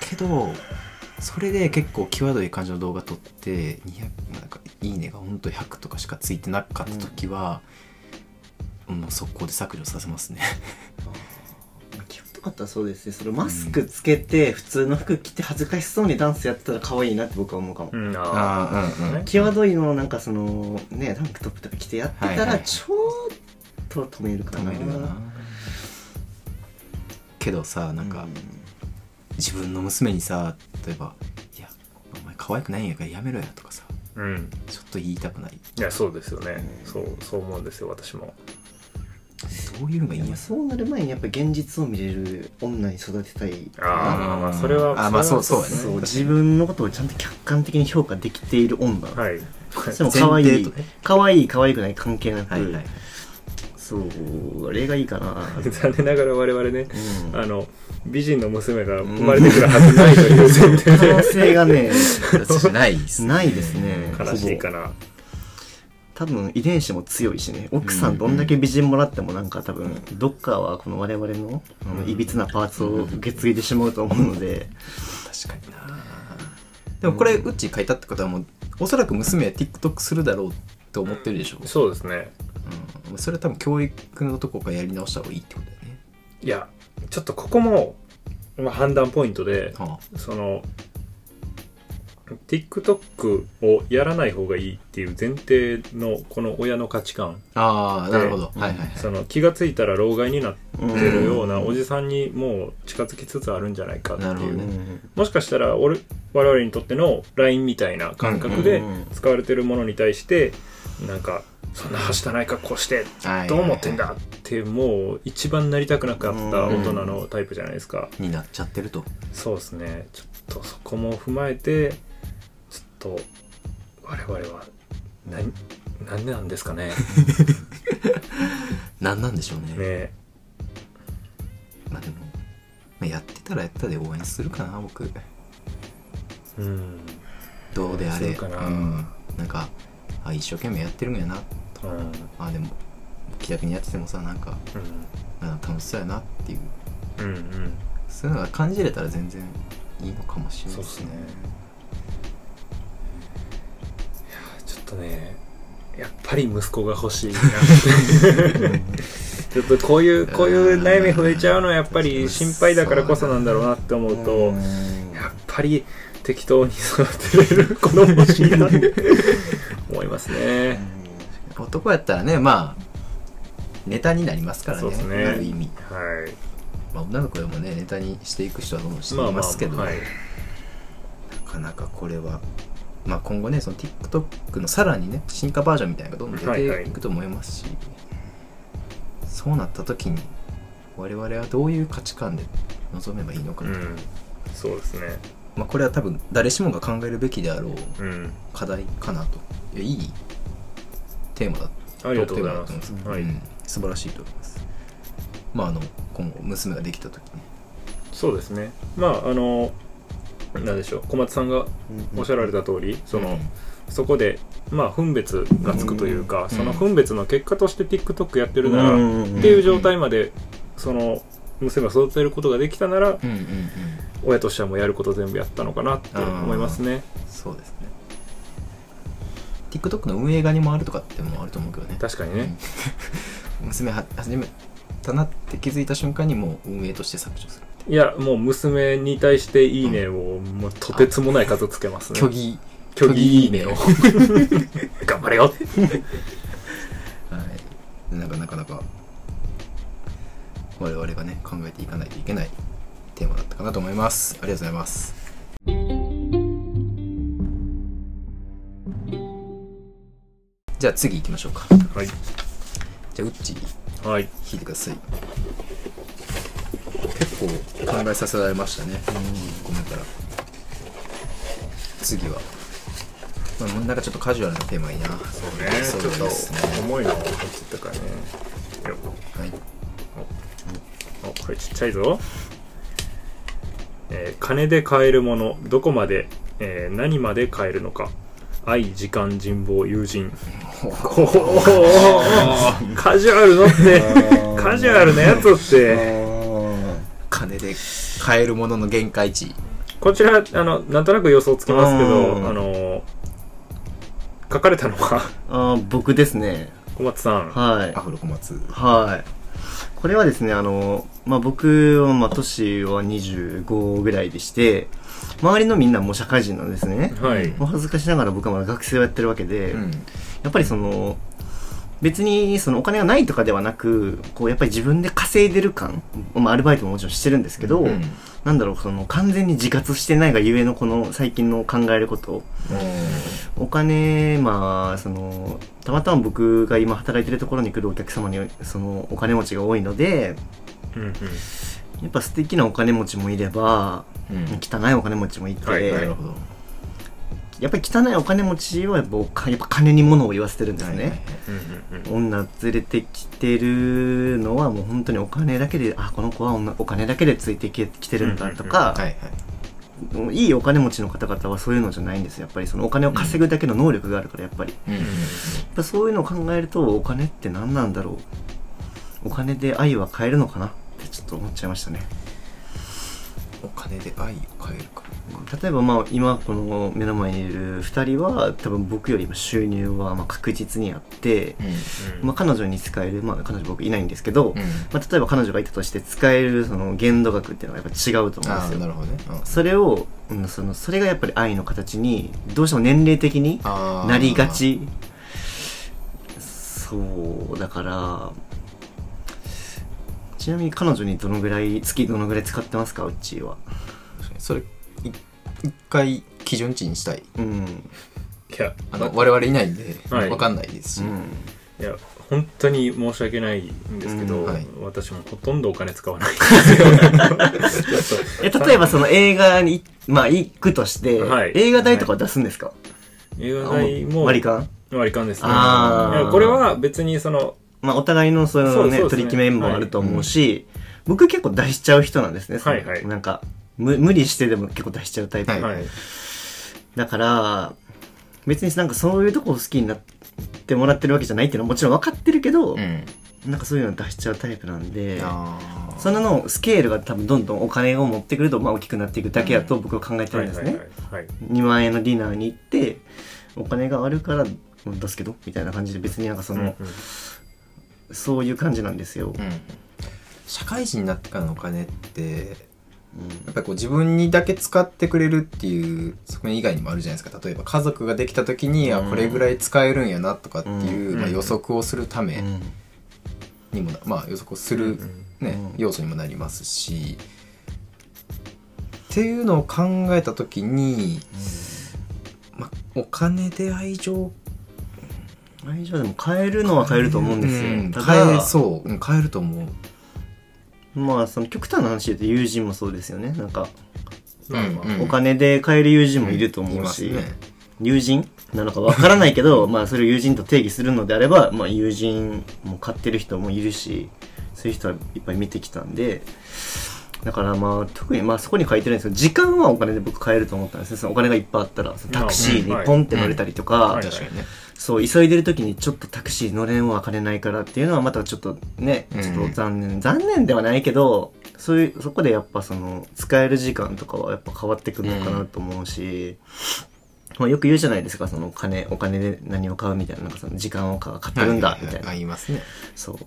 けどそれで結構際どい感じの動画撮って200なんかいいねが本当100とかしかついてなかった時は、もう速攻で削除させますね。基本とかったらそうですね。それマスクつけて普通の服着て恥ずかしそうにダンスやってたら可愛いなって僕は思うかも、うん。ああー。うんうんね際どいのをなんかそのねタンクトップとか着てやってたはいはいらちょっと止めるかな。止めるよな。けどさなんか、自分の娘にさ例えば「いやお前可愛くないんやからやめろや」とかさうん。ちょっと言いたくない。いやそうですよね。そうそう思うんですよ私も。どういうのがいいそうなる前にやっぱ現実を見れる女に育てたいああまあまあそれはあまあそうそうやね。そう自分のことをちゃんと客観的に評価できている女、はい。でも可愛い可愛い可愛くない関係なく、はいはい。そうあれがいいかな。残念ながら我々ねうん。あの美人の娘が生まれてくるはずないという前提可能で性がねないっすね。ないですね。悲しいかな。多分遺伝子も強いしね。奥さんどんだけ美人もらってもなんか多分どっかはこの我々のあのいびつなパーツを受け継いでしまうと思うので。確かにな。でもこれうち書いたってことはもうおそらく娘は TikTok するだろうと思ってるでしょ、そうですね。うん、それは多分教育のとこからやり直した方がいいってことだよね、いやちょっとここも、まあ、判断ポイントではその TikTok をやらない方がいいっていう前提のこの親の価値観ああーなるほど、うんはいはいはい。その気がついたら老害になってるようなうん。おじさんにもう近づきつつあるんじゃないかっていう、ね。もしかしたら俺我々にとっての LINE みたいな感覚でうん。使われてるものに対してなんかそんなはしたない格好してはい。どう思ってんだってもう一番なりたくなかった大人のタイプじゃないですか。になっちゃってると。そうですね。ちょっとそこも踏まえてちょっと我々は何何でなんですかね。何なんでしょうね。ね。まあでも、まあ、やってたらやったで応援するかな僕。うん。どうであれ。そうかな。うん、なんかあ一生懸命やってるんやなうん。あでも気楽にやっててもさなんかなんか楽しそうやなっていう。うんうん。うんそういうのが感じれたら全然いいのかもしれないですすね。いやーちょっとねやっぱり息子が欲しいなちょっと こういうこういう悩み増えちゃうのはやっぱり心配だからこそなんだろうなって思うとうんやっぱり適当に育てれる子供欲しいなって思いますね男やったらねまあネタになりますからねそうですね。ある意味、はい。まあ、女の子でもねネタにしていく人はどんどんしていまあまあますけど、はい。なかなかこれは、まあ、今後ねその TikTok のさらにね進化バージョンみたいなのがどんどん出ていくと思いますし、そうなった時に我々はどういう価値観で臨めばいいのかと、うん。そうですね。まあ、これは多分誰しもが考えるべきであろううん。課題かなと。いやいいテーマだありがとうございます。うんはい。うん。素晴らしいと思います。まああの今後娘ができた時に。そうですね。まああのなんでしょう。小松さんがおっしゃられた通りその、そこでまあ分別がつくというか、ん。その分別の結果として TikTok やってるなら、うんっていう状態までその娘が育てることができたならうんうんうん。親としてはもうやること全部やったのかなって思いますね。そうですね TikTok の運営側にもあるとかってもあると思うけどね。確かにね、うん。娘は始めたなって気づいた瞬間にもう運営として削除するいやもう娘に対して「いいね」をもうとてつもない数つけますね。虚偽。虚偽。いいねを。頑張れよ。はい。なんかなかなか我々がね考えていかないといけないテーマだったかなと思います。ありがとうございますじゃあ次行きましょうか。はい。じゃあウッチーはい。引いてください結構考えさせられましたね。ごめんから。次は、まあ、なんかちょっとカジュアルなテーマがいいな。そうね。そうですね。重いのを落ちたからね。よはい。おこれちっちゃいぞ、えー金で買えるものどこまで、えー何まで買えるのか愛時間人望友人。カジュアルのってカジュアルなやつって。金で買えるものの限界値。こちらあのなんとなく予想つきますけうん。どあの書かれたのは？あー僕ですね。小松さん。はい。アフロ小松。はい。これはですね、あの、まあ、僕は、まあ、年は25ぐらいでして、周りのみんなもう社会人なんですね。はい。お恥ずかしながら僕はまだ学生をやってるわけで、うん。やっぱりその、別にそのお金がないとかではなく、こうやっぱり自分で稼いでる感、まあ、アルバイトももちろんしてるんですけど、うん。なんだろう、その完全に自活してないがゆえのこの最近の考えること、お金、まあ、その、たまたま僕が今働いてるところに来るお客様に、その、お金持ちが多いので、うんうんやっぱ素敵なお金持ちもいれば、うん汚いお金持ちもいて、はいはいなるほどやっぱり汚いお金持ちはやっぱお金やっぱ金に物を言わせてるんですね。女連れてきてるのはもう本当にお金だけで、あ、この子は女お金だけでついてききてるんだとか、はいはいお金持ちの方々はそういうのじゃないんですよ。やっぱりそのお金を稼ぐだけの能力があるから、やっぱり。うんやっぱそういうのを考えると、お金って何なんだろう。お金で愛は買えるのかなと思っちゃいましたね。お金で愛を買えるか。例えばまあ今この目の前にいる2人は多分僕よりも収入はまあ確実にあって、うん。まあ、彼女に使える、まあ、彼女僕いないんですけど、うん。まあ、例えば彼女がいたとして使えるその限度額っていうのがやっぱ違うと思うんですよ。なるほどね。うん。それを、うん、そのそれがやっぱり愛の形にどうしても年齢的になりがち。そうだからちなみに彼女にどのぐらい月どのぐらい使ってますかうちは？それい一回基準値にしたい。うん。いやあの我々いないんではい。分かんないですし、うん。いや本当に申し訳ないんですけど、うん。はい。私もほとんどお金使わない。んですよえ例えばその映画にまあ行くとして、はい。映画代とか出すんですか、映画代も割り勘？割り勘ですね。これは別にそのまあお互いのそういうねね。取り決めもあると思うし、僕結構出しちゃう人なんですね。はいはい。なんか無無理してでも結構出しちゃうタイプ。はい。はいだから、別になんかそういうとこを好きになってもらってるわけじゃないっていうのはもちろん分かってるけど、うん。なんかそういうの出しちゃうタイプなんで、そののスケールが多分どんどんお金を持ってくるとまあ大きくなっていくだけだと僕は考えてるんですね。はいはい2万円のディナーに行って、お金があるから出すけど、みたいな感じで別になんかその、うんうんそういう感じなんですよ。うん。社会人になってからのお金ってやっぱりこう自分にだけ使ってくれるっていう側面以外にもあるじゃないですか。例えば家族ができた時に、あうん。これぐらい使えるんやなとかっていう、うん。まあ、予測をするためうん。にもな、まあ予測をする、ねうん。要素にもなりますしっていうのを考えた時に、まあ、お金で愛情愛情でも変えるのは変えると思うんですよ。うん。変えそう、うん変えると思う。まあその極端な話で言うと友人もそうですよね。なんか、まあまあうん。お金で買える友人もいると思うし、いますね。友人なのかわからないけど、まあそれを友人と定義するのであれば、まあ友人も買ってる人もいるし、そういう人はいっぱい見てきたんで、だからまあ特にまあそこに書いてるんですけど、時間はお金で僕買えると思ったんですね。そのお金がいっぱいあったら、タクシーにポンって乗れたりとか、はい。確かにねそう、急いでる時にちょっとタクシー乗れんわ、金ないからっていうのはまたちょっとね、うん。ちょっと残念、残念ではないけど、そういう、そこでやっぱその、使える時間とかはやっぱ変わってくるのかなと思うし、まあよく言うじゃないですか、その金、お金で何を買うみたいな、なんかその時間を買ってるんだ、みたいな。あ。言いますね。そう。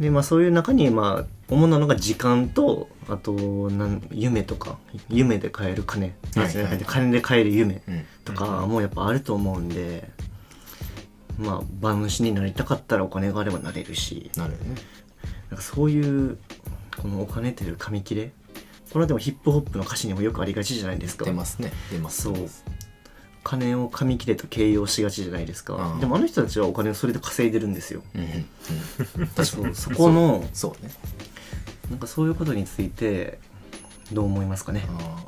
で、まあそういう中に、まあ、主なのが時間と、あと、なん、夢とか、夢で買える金。はいはい。金で買える夢。うん。とかもやっぱあると思うんで、まあ馬主になりたかったらお金があればなれるし。なるよね。なんかそういうこのお金っていう紙切れ。これはでもヒップホップの歌詞にもよくありがちじゃないですか。出ますね。出ます。そう金を紙切れと形容しがちじゃないですか。うん。でもあの人たちはお金をそれで稼いでるんですよ。うんうんうん。そうそこのそうね。なんかそういうことについてどう思いますかね。あ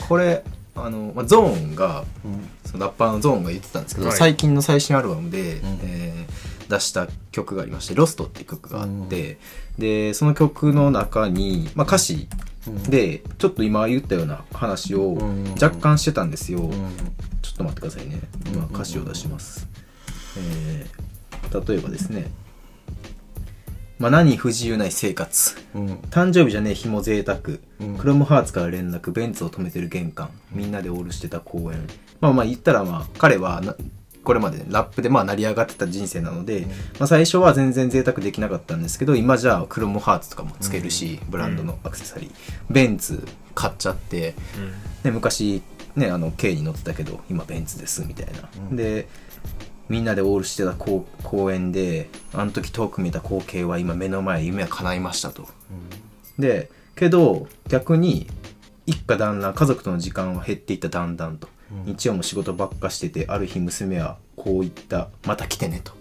ー。これあの、まあ、ゾーンがうん。そのラッパーのゾーンが言ってたんですけど、はい。最近の最新アルバムで、ん。えー出した曲がありまして「ロストっていう曲があって、でその曲の中に、まあ、歌詞うん。でちょっと今言ったような話をうん。若干してたんですよ、うん。ちょっと待ってくださいね。今歌詞を出します、えー例えばですね「まあ、何不自由ない生活」うん。誕生日じゃねえ日も贅沢、うん。クロムハーツから連絡ベンツを止めてる玄関。みんなでオールしてた公園。まあまあ言ったらまあ彼はなこれまでねラップでまあ成り上がってた人生なので、まあ、最初は全然贅沢できなかったんですけど今じゃあクロムハーツとかもつけるし、ブランドのアクセサリー。ベンツ買っちゃってで昔ねあの K に乗ってたけど今ベンツですみたいな、うん。でみんなでオールしてた公公園であの時遠く見た光景は今目の前夢は叶いましたと。でけど逆に一家団らん家族との時間は減っていっただんだんと、うん日曜も仕事ばっかしててある日娘はこう言った「また来てね」と。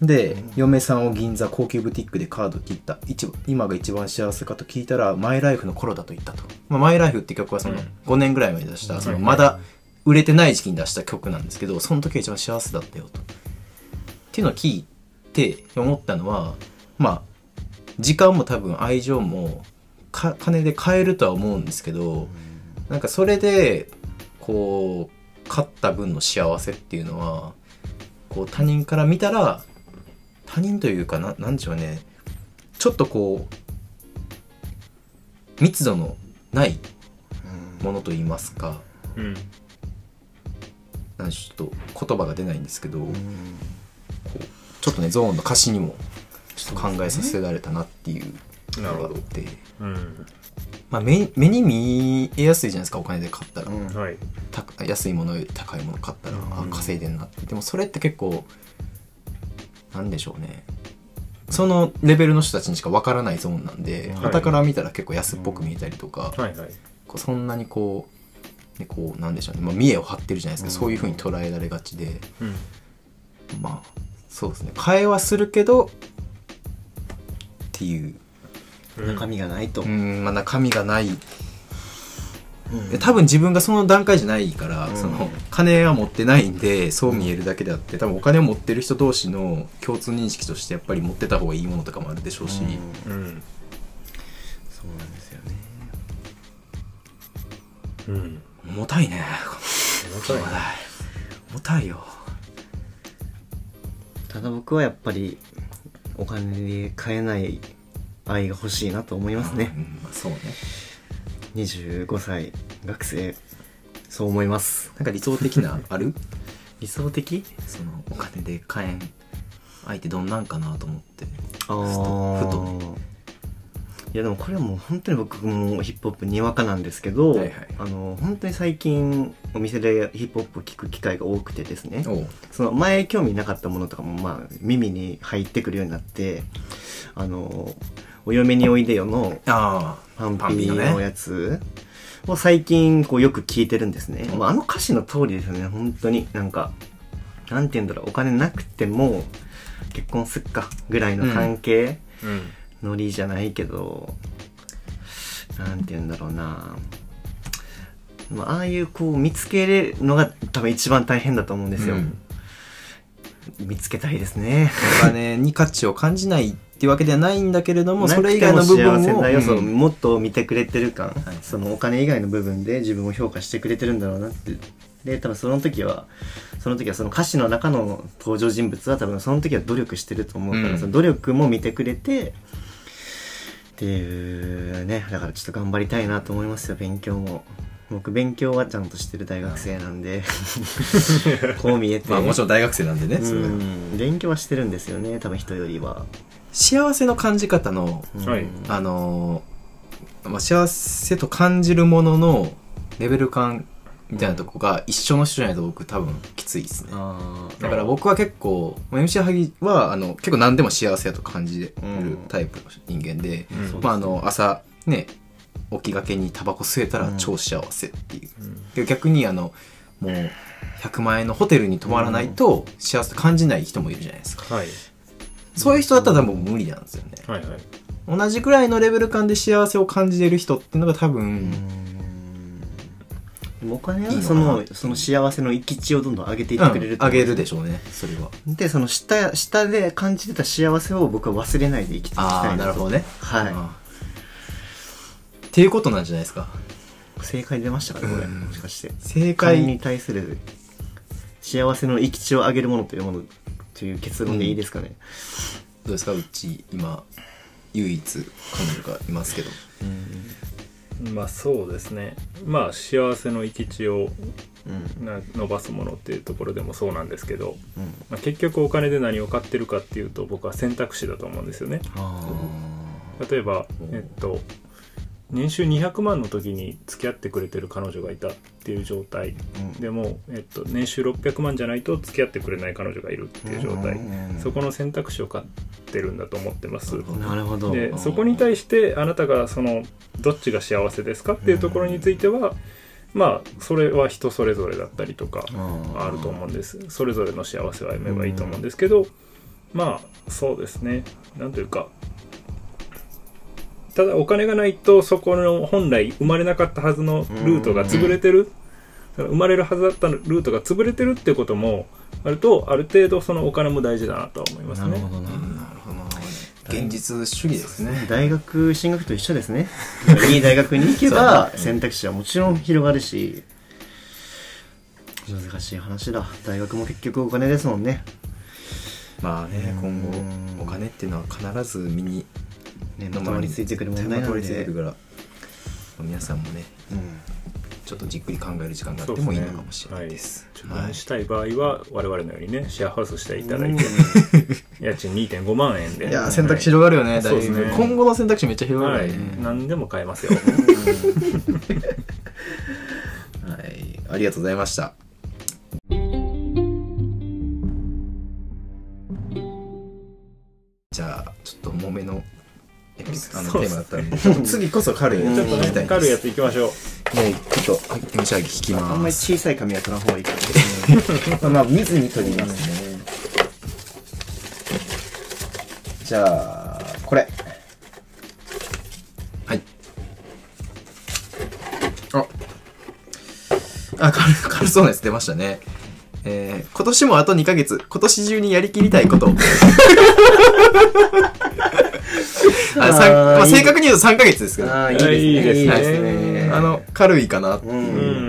で、嫁さんを銀座高級ブティックでカード切った。今が一番幸せかと聞いたらマイライフの頃だと言ったと、まあ、マイライフって曲はそのうん。5年ぐらい前に出した、そのはいまだ売れてない時期に出した曲なんですけどその時が一番幸せだったよと。っていうのを聞いて思ったのはまあ時間も多分愛情もか金で買えるとは思うんですけど、なんかそれでこう買った分の幸せっていうのはこう他人から見たら他人というかななんでしょうね。ちょっとこう密度のないものと言いますか。うん。なんちょっと言葉が出ないんですけど、うん。ちょっとねゾーンの歌詞にもちょっと考えさせられたなっていうのがあって、うんまあ、目目に見えやすいじゃないですかお金で買ったら、うん。はい。高安いものより高いもの買ったら、あうん。稼いでんなって。でもそれって結構なんでしょうね。そのレベルの人たちにしかわからないゾーンなんではい。傍、から見たら結構安っぽく見えたりとか、はいはい。こうそんなにこう,、ね、こうなんでしょうね、まあ、見栄を張ってるじゃないですか、うん。そういうふうに捉えられがちで。うん。まあそうですね。替えはするけどっていう中身がないと、うん、まあ、中身がない。うん。で多分自分がその段階じゃないから、うん。その金は持ってないんでそう見えるだけであって多分お金を持ってる人同士の共通認識としてやっぱり持ってた方がいいものとかもあるでしょうし、うん。うん。そうなんですよね。うん。重たいね。重たい重たい重たいよ。ただ僕はやっぱりお金で買えない愛が欲しいなと思いますね。うんまあそうね。25歳学生。そう思います。なんか理想的なある？理想的？そのお金で買えん相手どんなんかなと思って。あふとーいやでもこれはもう本当に僕もヒップホップにわかなんですけど、はいはい。あの本当に最近お店でヒップホップを聞く機会が多くてですね。その前興味なかったものとかもまあ耳に入ってくるようになってあのお嫁においでよのあパンピパンピーのやつ。を最近こうよく聞いてるんですね、あ、あの歌詞の通りですよね。本当に。なんかなんて言うんだろう。お金なくても結婚すっかぐらいの関係、うん。ノリじゃないけどなんて言うんだろうな。まあああいうこう見つけれるのが多分一番大変だと思うんですよ、うん。見つけたいですね。お金に価値を感じないっていうわけではないんだけれどもそれ以外の部分をもっと見てくれてる感、はい。そのお金以外の部分で自分を評価してくれてるんだろうなって。で多分その時はその時はその歌詞の中の登場人物は多分その時は努力してると思うから、うん。その努力も見てくれてっていうねだからちょっと頑張りたいなと思いますよ勉強も。僕勉強はちゃんとしてる大学生なんで。こう見えて。まあもちろん大学生なんでねうん。勉強はしてるんですよね多分人よりは、幸せの感じ方のうん。はい。あのーまあ、幸せと感じるもののレベル感みたいなとこが一緒の人じゃないと僕多分きついですね。だから僕は結構 MC ハギはあの結構何でも幸せだと感じるうんタイプの人間で、うん。まあ、あの朝ね起きがけにタバコ吸えたらうん。超幸せっていう、うん。で逆にあのもう100万円のホテルに泊まらないと幸せと感じない人もいるじゃないですか、はいそういう人だったら多分無理なんですよね。はいはい。同じくらいのレベル感で幸せを感じてる人っていうのが多分、お金はそのその幸せの域値をどんどん上げていってくれるうん。上げるでししょうねそれは。でその下下で感じてた幸せを僕は忘れないで生きていきたいああなるほどね。はい。っていうことなんじゃないですか。正解出ましたかねこれ。うん。もしかして。正金に解対する幸せの域値を上げるものというものという結論でいいですかね、どうですか？うち今唯一彼女がいますけど。まあそうですね。まあ幸せの域値をうん。な伸ばすものっていうところでもそうなんですけど、うん。まあ、結局お金で何を買ってるかっていうと僕は選択肢だと思うんですよね。あ例えばうんえっと年収200万の時に付き合ってくれてる彼女がいたっていう状態。ーうん。でも、えっと、年収600万じゃないと付き合ってくれない彼女がいるっていう状態。うん。そこの選択肢を買ってるんだと思ってます。なるほど。でそこに対してあなたがそのどっちが幸せですかっていうところについてはまあそれは人それぞれだったりとかああると思うんです。それぞれの幸せを歩めばいいと思うんですけどまあそうですね。なんというかただお金がないとそこの本来生まれなかったはずのルートが潰れてる。その生まれるはずだったルートが潰れてるってこともあるとある程度そのお金も大事だなとは思いますね。なるほどな、なるほど。な現実主義ですね。大学進学と一緒ですね。いい大学に行けば選択肢はもちろん広がるし難しい話だ。大学も結局お金ですもんね。まあね今うん。後お金っていうのは必ず身にねまとまりついてくる問題なまとまりついてくるから。皆さんもねうん。ちょっとじっくり考える時間があってもいいのかもしれないです。ちょっとねしたい場合は我々のようにねシェアハウスしていただいて家賃2.5万円で。いや選択肢広がるよね、だいぶそうですね。今後の選択肢めっちゃ広がはいるよね、何でも買えますよ。はい、ありがとうございました。じゃあ、ちょっと重めのエピソあのテーマだったんで、次こそ軽いやつちょっと。ね軽いやついきましょうね、ちょっと、はい、MC 上げ聞きあんまります。小さい紙は取らん方がいいかな まあ見ずに取りますねじゃあこれはい。あ、あ、軽軽そうなやつ出ましたね。えー、今年もあと2ヶ月、今年中にやりきりたいこと。あさんまあ、正確に言うと3ヶ月ですけど。ああいい。いいでですすね。ねい。いですね。あの、軽いかなっていう。うん。う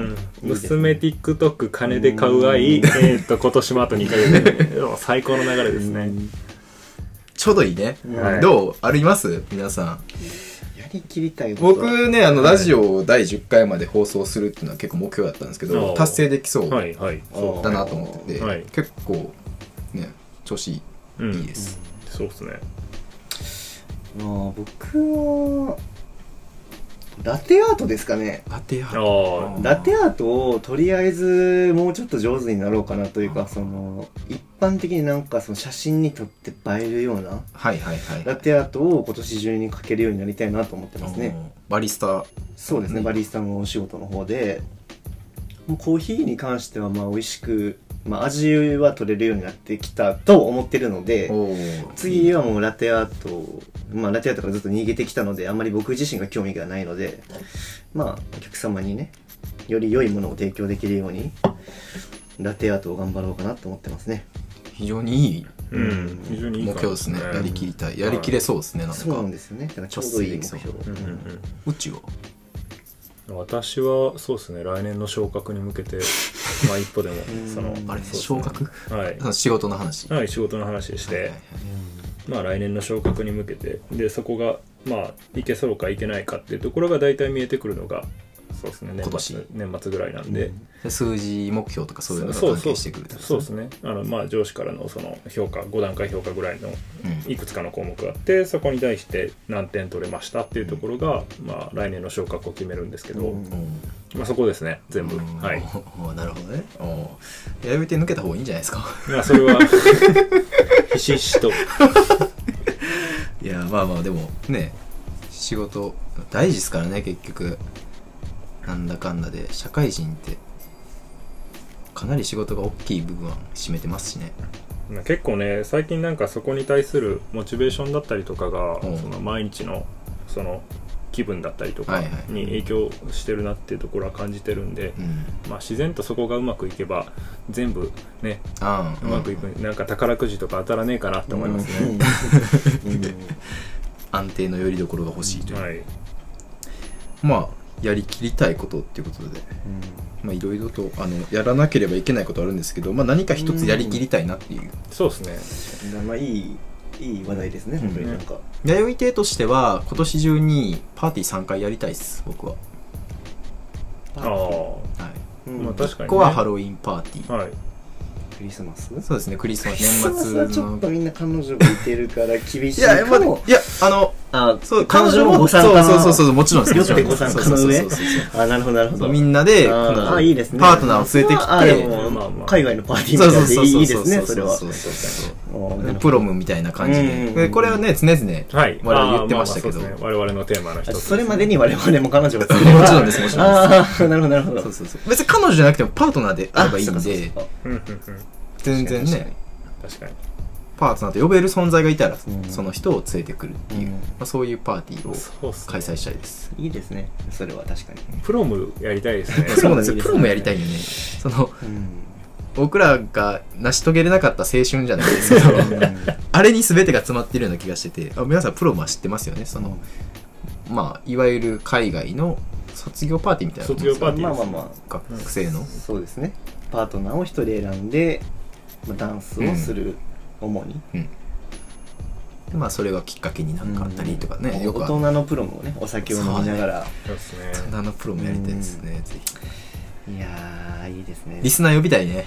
ん娘 TikTok 金で買う愛、えーっと、今年もあと2ヶ月。で、最高の流れですね。ちょうどいいね。はい。どう？あります？皆さん。やりきりたいこと。僕ね、あの、ラジオを第10回まで放送するっていうのは結構目標だったんですけど、達成できそう。だはい、はい。あなと思ってて、はい。結構、ね、調子いい,、うん。いいです。そうですね。まあ僕はラテアートですかね。ラテアーあト。あ、ラテアートをとりあえずもうちょっと上手になろうかなというかその一般的になんかその写真に撮って映えるようなはいはいはい。ラテアートを今年中に描けるようになりたいなと思ってますね。バリスタ。そうですねうん。バリスタのお仕事の方で。もうコーヒーに関してはまあ美味しく、まあ、味は取れるようになってきたと思ってるので次はもうラテアートまあラテアートからずっと逃げてきたのであんまり僕自身が興味がないのでまあお客様にねより良いものを提供できるようにラテアートを頑張ろうかなと思ってますね。非常にいい。うん。非常にいい目標ですね。やりきりたい。やりきれそうですね、なんか。そうなんですよね。だからちょうどいい目標。う。んうん宇宙はうん私はそうですね。来年の昇格に向けてまあ一歩でもうんそのあれ、ね。昇格？はい。仕事の話。はい仕事の話でして、はいはいはい。まあ来年の昇格に向けて。でそこがまあいけそうかいけないかっていうところが大体見えてくるのがそうですね年今末年。年末ぐらいなんで、で数字目標とかそういうのが関係してくるとそうですね。あのまあ上司からのその評価5段階評価ぐらいのうん。いくつかの項目があってそこに対して何点取れましたっていうところが、まあ、来年の昇格を決めるんですけど、うんまあ、そこですね全部、うん。はい。なるほどね。おーやめて抜けた方がいいんじゃないですか？まあそれは。ひしひしと。いやまあまあでもね仕事大事ですからね結局。なんだかんだで。社会人ってかなり仕事が大きい部分は占めてますしね。まあ結構ね最近なんかそこに対するモチベーションだったりとかが、うん。その毎日のその気分だったりとかに影響してるなっていうところは感じてるんで、うん。まあ、自然とそこがうまくいけば全部ねああうまくいく、なんか宝くじとか当たらねえかなって思いますね、うん。安定のよりどころが欲しいという、はいまあやりきりたいことっていうことでまあいろいろとあのやらなければいけないことあるん。ですけど、まあ、何か一つやりきりたいなっていうそうですねうん。まあいいいい話題ですね本当になんか。弥生亭としては今年中にパーティー3回やりたいです僕は、ああはい、うん。まあ確かにね。ここはハロウィンパーティー、はいクリスマス？そうですねクリスマスクリスマス年はち末のょっとみんな彼女がいてるから厳しいいや、まあ、かもいや、あの、あそう、彼女もご参加のそうそうそうそう、もちろんです。もちろんよってご参加の上そうそうそうそうあなるほどなるほどそうみんなで、あいいですねパートナーを連れてきあでて、もまあまあ海外のパーティーそうみたいでそうそうそう。いいですねそれはプロムみたいな感じで。でこれはね、常々、はい我々言ってましたけど我々のテーマの一つそれまでに我々も彼女が作ればもちろんですもちろんですああなるほどなるほどそうそうそう。別に彼女じゃなくてもパートナーであればいいんあそうで全然ね、確かに。パートナーと呼べる存在がいたらうん、その人を連れてくるっていううん、まあそういうパーティーを開催したいです。いいですね。それは確かに。プロムやりたいですね。そうなんですよ。プロもやりたいよね。その、うん。僕らが成し遂げれなかった青春じゃないですけど、あれに全てが詰まってるような気がしてて、あ皆さんプロもは知ってますよね。その、まあ、いわゆる海外の卒業パーティーみたいな。卒業パーティーまあまあまあ学生の。そうですね。パートナーを一人選んで、まあ、ダンスをする、主に。でまあ、それがきっかけになんかあったりとかね、うん。大人のプロもねお酒を飲みながら、そうですね。大人のプロもやりたいですね、ぜひ。いやーいいですね。リスナー呼びたいね。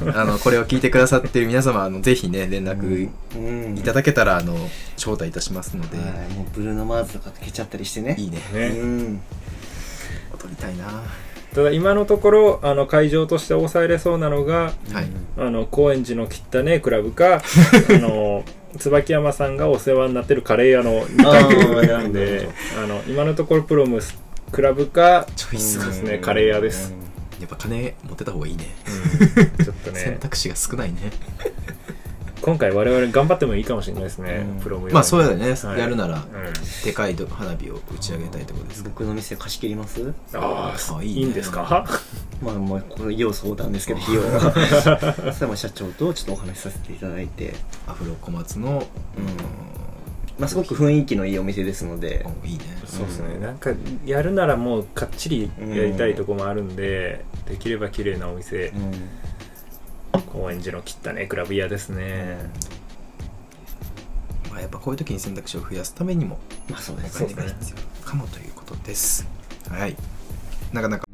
う んあの、これを聞いてくださってる皆様、あの、ぜひね、連絡うん。いただけたら、あの、招待いたしますので、はいもうブルーノ・マーズとか消っちゃったりしてね。いいね。ね。うん。踊りたいなただ今のところあの会場として抑えれそうなのがはい。あの高円寺の汚ねクラブか あの椿山さんがお世話になってるカレー屋の2あー択なんであの今のところプロムスクラブかチョイスですねカレー屋ですやっぱ金持ってた方がいいね。うんちょっと 選ね択肢が少ないね。今回我々頑張ってもいいかもしれないですねうん。プロム用まあそうだよね、はい。やるなら、うん。でかい花火を打ち上げたいところです。僕の店貸し切ります？あああいいね。いいんですか？まあまあこれ要相談ですけど 費用は。そしたらまあ社長とちょっとお話しさせていただいて。アフロ小松の、うん。うん。まあ、すごく雰囲気のいいお店ですので。おいいね。そうですね、なんかやるならもうかっちりやりたいとこもあるんで、できれば綺麗なお店、うん高円寺の汚ねクラブ屋ですね、まあ、やっぱこういう時に選択肢を増やすためにもまあそうでおす金が必要かもということです。はい。なかなか。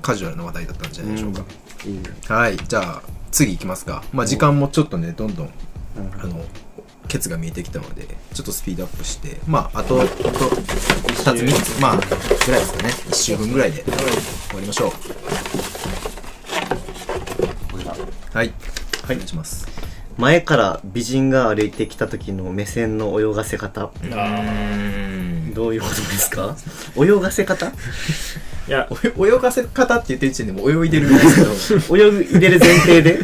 カジュアルな話題だったんじゃないでしょうか、いいはい。じゃあ次いきますか。まあ時間もちょっとねどんどんうん。あのケツが見えてきたのでちょっとスピードアップしてまああとあと2つ3つまあぐらいですかね。1週分ぐらいで終わりましょう。はい。はい。お願いします前から美人が歩いてきた時の目線の泳がせ方。どういうことですか？泳がせ方？いやお泳がせ方って言ってる時点でもう泳いでるんですけど。泳いでる前提で？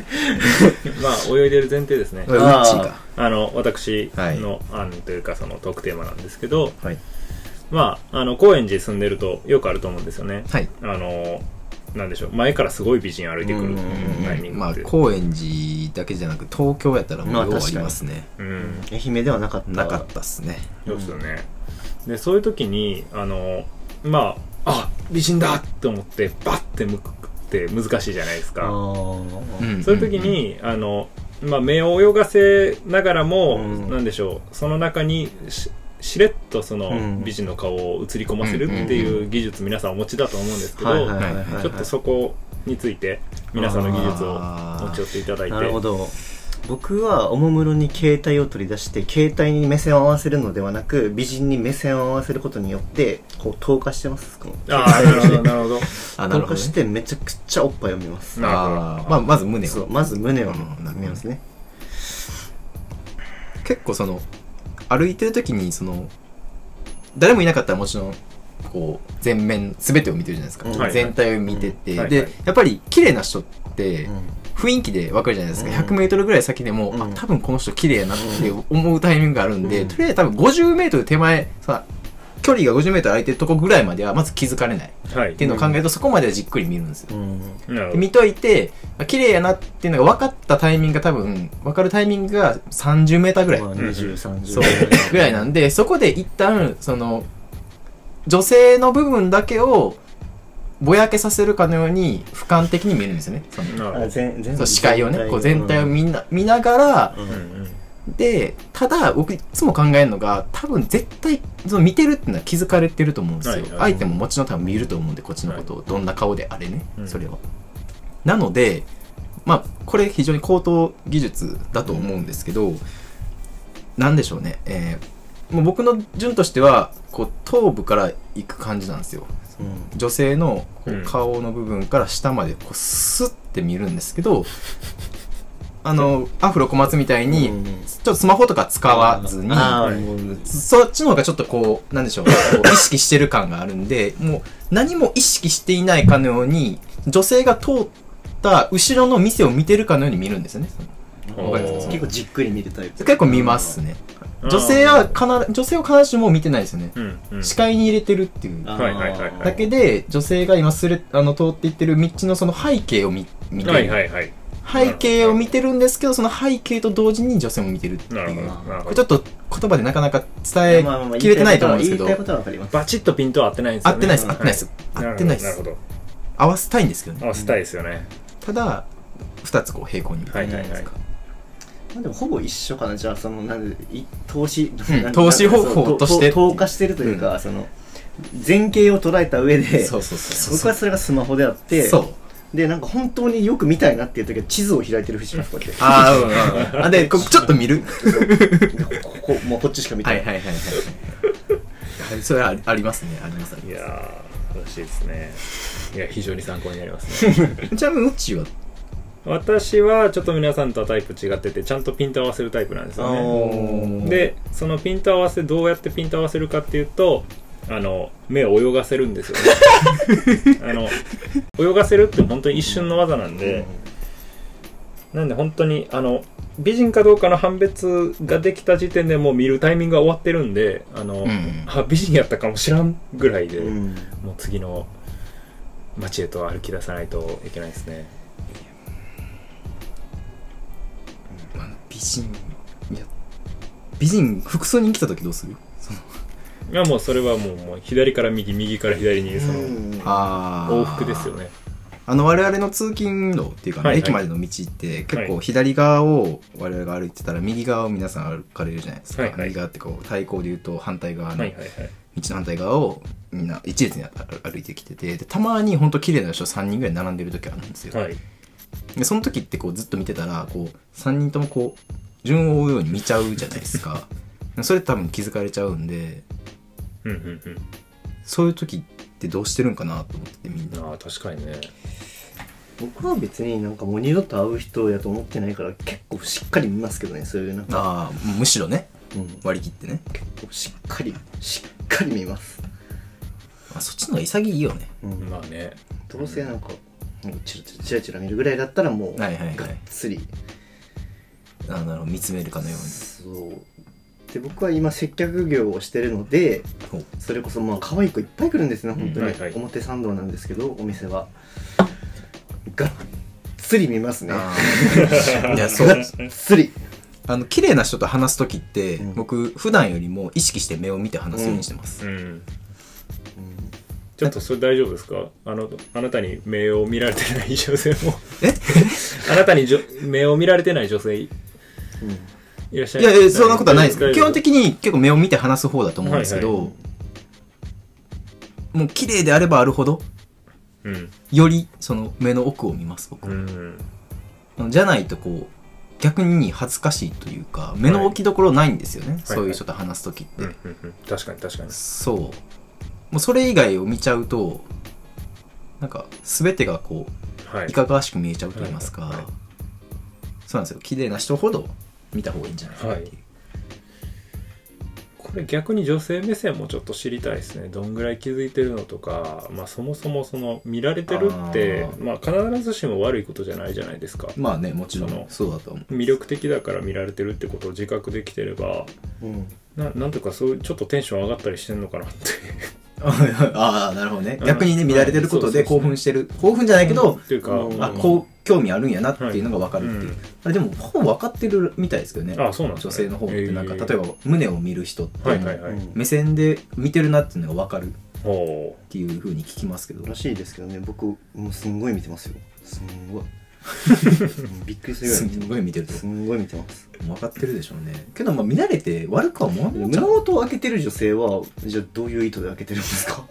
まあ泳いでる前提ですね。ウッチーかあの私はい。の案というかそのトークテーマなんですけど、はい。まああの高円寺住んでるとよくあると思うんですよね。はい。あのなんでしょう。前からすごい美人歩いてくるうんタイミンまあグって、高円寺だけじゃなく東京やったらもうようありますね。うん。愛媛ではなかった。なかったっすね。そうですよね、でそういう時にあのまああ美人だって思ってバッて向くって難しいじゃないですあかーそういう時に、あのまあ、目を泳がせながらも、うん。なんでしょう。その中にししれっとそのうん。美人の顔を映り込ませるっていう技術皆さんお持ちだと思うんですけど、ちょっとそこについて皆さんの技術を持ち寄っていただいて。なるほど。僕はおもむろに携帯を取り出して携帯に目線を合わせるのではなく美人に目線を合わせることによってこう透過してますああなるほどなるほど。あなるほど、透過しね、てめちゃくちゃおっぱいを見ます。あーまあまず胸を。そう。まず胸を見ますね。結構その歩いてる時にその誰もいなかったらもちろんこう全面全てを見てるじゃないですか、うん。はい。全体を見てて、はい。はい。やっぱり綺麗な人ってうん。雰囲気で分かるじゃないですか、うん。100m ぐらい先でも、うん。あ多分この人綺麗やなって思うタイミングがあるんで、うん。とりあえず多分 50m 手前さ距離が 50m 空いてるとこぐらいまではまず気づかれない。はい。っていうのを考えると、そこまではじっくり見るんですよ。うん。見といてあ綺麗やなっていうのが分かったタイミングが多分分かるタイミングが 30m ぐらい、まあ20、30そう。ぐらいなんでそこで一旦その女性の部分だけをぼやけさせるかのように俯瞰的に見えるんですよね。その視界をねこう全体をうん。見な見ながらうんうんうんでただ僕いつも考えるのが多分絶対その見てるっていうのは気づかれてると思うんですよ、はいはい。相手ももちろん多分見ると思うんでこっちのことをどんな顔であれね、うん。それは。なのでまあこれ非常に高等技術だと思うんですけど、なんでしょうね。えーもう僕の順としてはこう頭部から行く感じなんですよ。うん。女性のこううん。顔の部分から下までこうスッて見るんですけど、あのアフロ小松みたいに、うんちょっとスマホとか使わずに、そっちの方がちょっとこう、なんでしょう、意識してる感があるんで、もう何も意識していないかのように、女性が通った後ろの店を見てるかのように見るんですよね。おー。わかります結構じっくり見るタイプ。結構見ますね。うん。女性は必ず、女性を必ずしも見てないですよね。うんうん。視界に入れてるっていう。あーはいはいはいはい。だけで、女性が今すれ、あの、通っていってる道のその背景を見、見てる。はいはいはい背景を見てるんですけど、その背景と同時に女性も見てるっていう。なるほど。なるこほど。れちょっと言葉でなかなか伝えきれてないと思うんですけど。バチッとピントは合ってないんですよね。合ってないです、うん。合ってないです。合ってないです。なるほ。ど。合わせたいんですけどね。合わせたいですよね。ただ、二つこう平行に見てはいはいはいるじゃないですか。まあでもほぼ一緒かな。じゃあそのなんでい投資、うん。投資方法として。と投下してるというか、その前景を捉えた上でそうそうそう。僕はそれがスマホであってそう。でなんか本当によく見たいなっていう時は地図を開いてるふうにしますこうやってああ、うんうん。あ、で、こちょっと見る。でここもうこっちしか見てないい、ははいはいはい。はいそれはありますね、ありますありいまやー楽しいですねいや非常に参考になりますねす。ちなみに、うちは、私はちょっと皆さんとはタイプ違っててちゃんとピント合わせるタイプなんですよねでそのピント合わせどうやってピント合わせるかっていうとあの目を泳がせるんですよね。あの泳がせるって本当に一瞬の技なんで、なんで本当にあの美人かどうかの判別ができた時点でもう見るタイミングが終わってるんであの、ん。あ美人やったかもしらんぐらいで、うん。もう次の街へと歩き出さないといけないですね。美人いや美人複数人来た時どうする？いやもうそれはもうもう左から右右から左にそのうん。あ往復ですよね。あの我々の通勤路っていうか、ねはいはい。駅までの道って結構はい左側を我々が歩いてたら右側を皆さん歩かれるじゃないですか、はいはい。右側ってこう対向で言うと反対側の道はいはいはい。の反対側をみんな一列に歩いてきててでたまに本当綺麗な人3人ぐらい並んでる時あるんですよ、はい。でその時ってこうずっと見てたらこう3人ともこう順を追うように見ちゃうじゃないですか。それ多分気づかれちゃうんでうんうんうん。そういう時ってどうしてるんかなと思っててみんな。ああ確かにね。僕は別になんかもう二度と会う人やと思ってないから結構しっかり見ますけどねそういうなんか、ああむしろね。うん、割り切ってね、結構しっかりしっかり見ます、まあ、そっちの方が潔いよね。うん。まあね。どうせなんかなんかチラチラチラチラ見るぐらいだったらもうはいはいはい。がっつり。あなるほど見つめるかのように。そうで僕は今接客業をしてるのでそれこそまあ可愛い子いっぱい来るんですね本当に、はいはい。表参道なんですけどお店は。がっつり見ますね。いやそう。がっつり。あの綺麗な人と話す時って、うん。僕普段よりも意識して目を見て話すようにしてます、うん。ちょっとそれ大丈夫ですか？あのあなたに目を見られてない女性も。え？あなたにじょ目を見られてない女性。いうんらっしゃい。やいやそんなことはないです。大丈夫基本的に結構目を見て話す方だと思うんですけど、はいはもう綺麗であればあるほどうん。よりその目の奥を見ます僕は、うん。あのじゃないとこう逆に恥ずかしいというか目の置きどころないんですよね、そういう人と話す時って、うんうんうん。確かに確かに。そう。もうそれ以外を見ちゃうとなんか全てがこうはい。いかがわしく見えちゃうと言いますか、はいはいはい。そうなんですよ。綺麗な人ほど見た方がいいんじゃないかなっていう、これ逆に女性目線もちょっと知りたいですね。どんぐらい気づいてるのとか、まあ、そもそもその見られてるってまあ、必ずしも悪いことじゃないじゃないですか。まあねもちろんそうだと思う。魅力的だから見られてるってことを自覚できてればうん。ななんとかそういうちょっとテンション上がったりしてんのかなって。ああなるほどね。うん逆にね見られてることで興奮してる。興奮じゃないけど、っていうか、うん。あこう興味あるんやなっていうのが分かるっていう、うんあれでもほぼ分かってるみたいですけどね。あそうなんね。女性の方って。なんか、へー例えば胸を見る人って、はいはいはい、うん目線で見てるなっていうのが分かる。っおていうふうに聞きますけど。らしいですけどね。僕もうすんごい見てますよ。すんごい。うん びっくりするぐらいす。んごい見てると。すんごい見てます。分かってるでしょうね。けどまあ見られて悪くは思わない胸元を開けてる女性はじゃあどういう意図で開けてるんですか？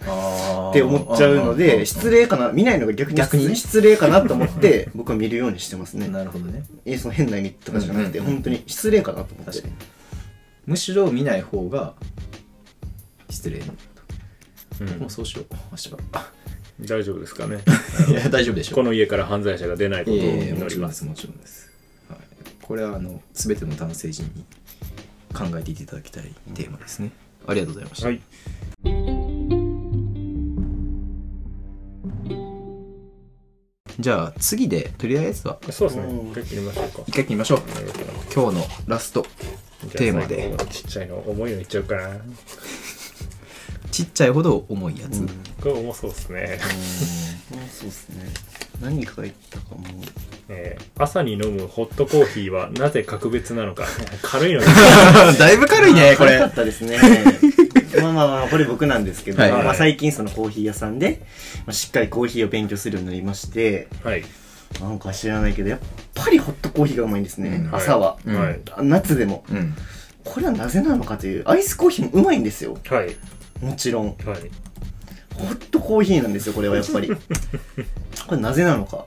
って思っちゃうので失礼かな見ないのが逆に逆に？ね失礼かなと思って 僕は見るようにしてますね。なるほどね。えその変な意味とかじゃなくてうん本当に失礼かなと思って。確かに。むしろ見ない方が失礼なうん。もうそうしよう。明日から大丈夫ですかね。いや大丈夫でしょう。この家から犯罪者が出ないことをいえいえも祈りまちろんですすもちろんです、はい、これはあの全ての男性陣に考えていただきたいテーマですね。ありがとうございました、はい。じゃあ次でとりあえずは。そうですね。うん。一回切りましょうか。一回切りましょう。今日のラストテーマで。ちっちゃいの重いのいっちゃうかなちっちゃいほど重いやつ、うん。これ重そうですね、うん。そうですね。何か言ったかも。えー朝に飲むホットコーヒーはなぜ格別なのか。軽いのに だいぶ軽いねこれ。軽かったですね。まあまあまあこれ僕なんですけど、はい。はいまあ、最近そのコーヒー屋さんで、まあ、しっかりコーヒーを勉強するようになりましてはい。なんか知らないけどやっぱりホットコーヒーがうまいんですね、うん。朝は、うんはい。夏でも。うん。これはなぜなのかというアイスコーヒーもうまいんですよ。はいもちろん。はい。ホットコーヒーなんですよこれはやっぱり。これなぜなのか。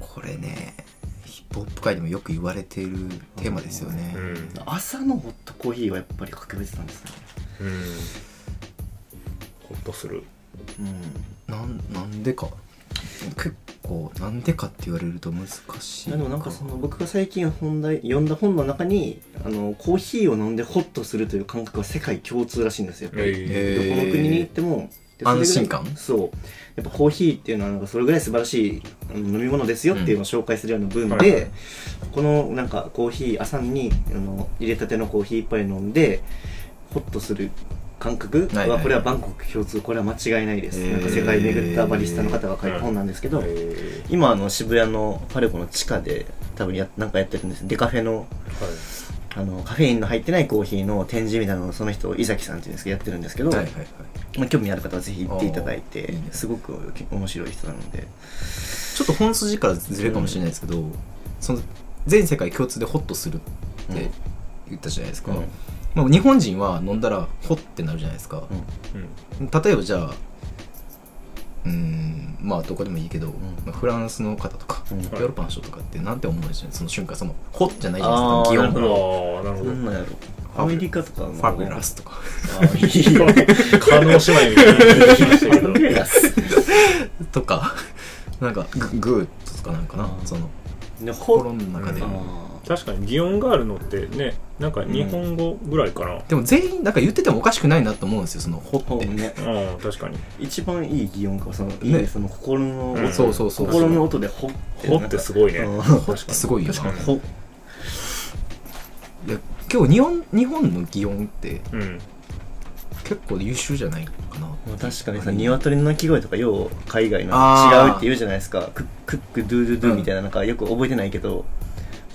これねヒップホップ界でもよく言われているテーマですよね、うん。朝のホットコーヒーはやっぱり格別なんですね。うん。ホッとする。うん。なんなんでか結構なんでかって言われると難しいでもなんかその僕が最近本題読んだ本の中にあのコーヒーを飲んでホッとするという感覚は世界共通らしいんですよやっぱり、へー。どこの国に行っても安心感。そう。やっぱコーヒーっていうのはなんかそれぐらい素晴らしいあの飲み物ですよっていうのを紹介するような文で、はいはい。このなんかコーヒー朝にあの入れたてのコーヒー一杯飲んでホッとする感覚。はこれはバンコク共通。これは間違いないです、へー。なんか世界巡ったバリスタの方が書いた本なんですけど、え今あの渋谷のパルコの地下で多分やなんかやってるんです。デカフェのーはい。あのカフェインの入ってないコーヒーの展示みたいなのをその人伊崎さんっていうんですけどやってるんですけど、はいはいはい。まあ、興味ある方はぜひ行っていただいてすごく面白い人なので。ちょっと本筋からずれるかもしれないですけど、その全世界共通でホッとするって言ったじゃないですか、うんまあ、日本人は飲んだらホッってなるじゃないですか、うん。うん。例えばじゃあうーんまあどこでもいいけど、まあ、フランスの方とか、うん。ヨーロッパの人とかってなんて思うんでしょうね。その瞬間そのホッじゃないじゃないですか擬音なるほああなるほど。なんなんやろ。アメリカとかのファビュラスとか。あーいいよ。可能姉妹みたいな言いましたけど。ファビュラスとか。なんかググーとかなんかな。その心の中で、あ確かに擬音があるのってねなんか日本語ぐらいかな、でも全員なんか言っててもおかしくないなと思うんですよそのホーほって、ね。ああ確かに。一番いい擬音かそのいいね。ねその心のうん。そうそうそう心の音でほってほってすごいね。うん。ホってすごいよな確かほいや今日日本日本の擬音ってうん。結構優秀じゃないかな。まあ確かにさ鶏の鳴き声とかよう海外のあー。違うって言うじゃないですか。クックックドゥドゥドゥみたいななんかよく覚えてないけど。コ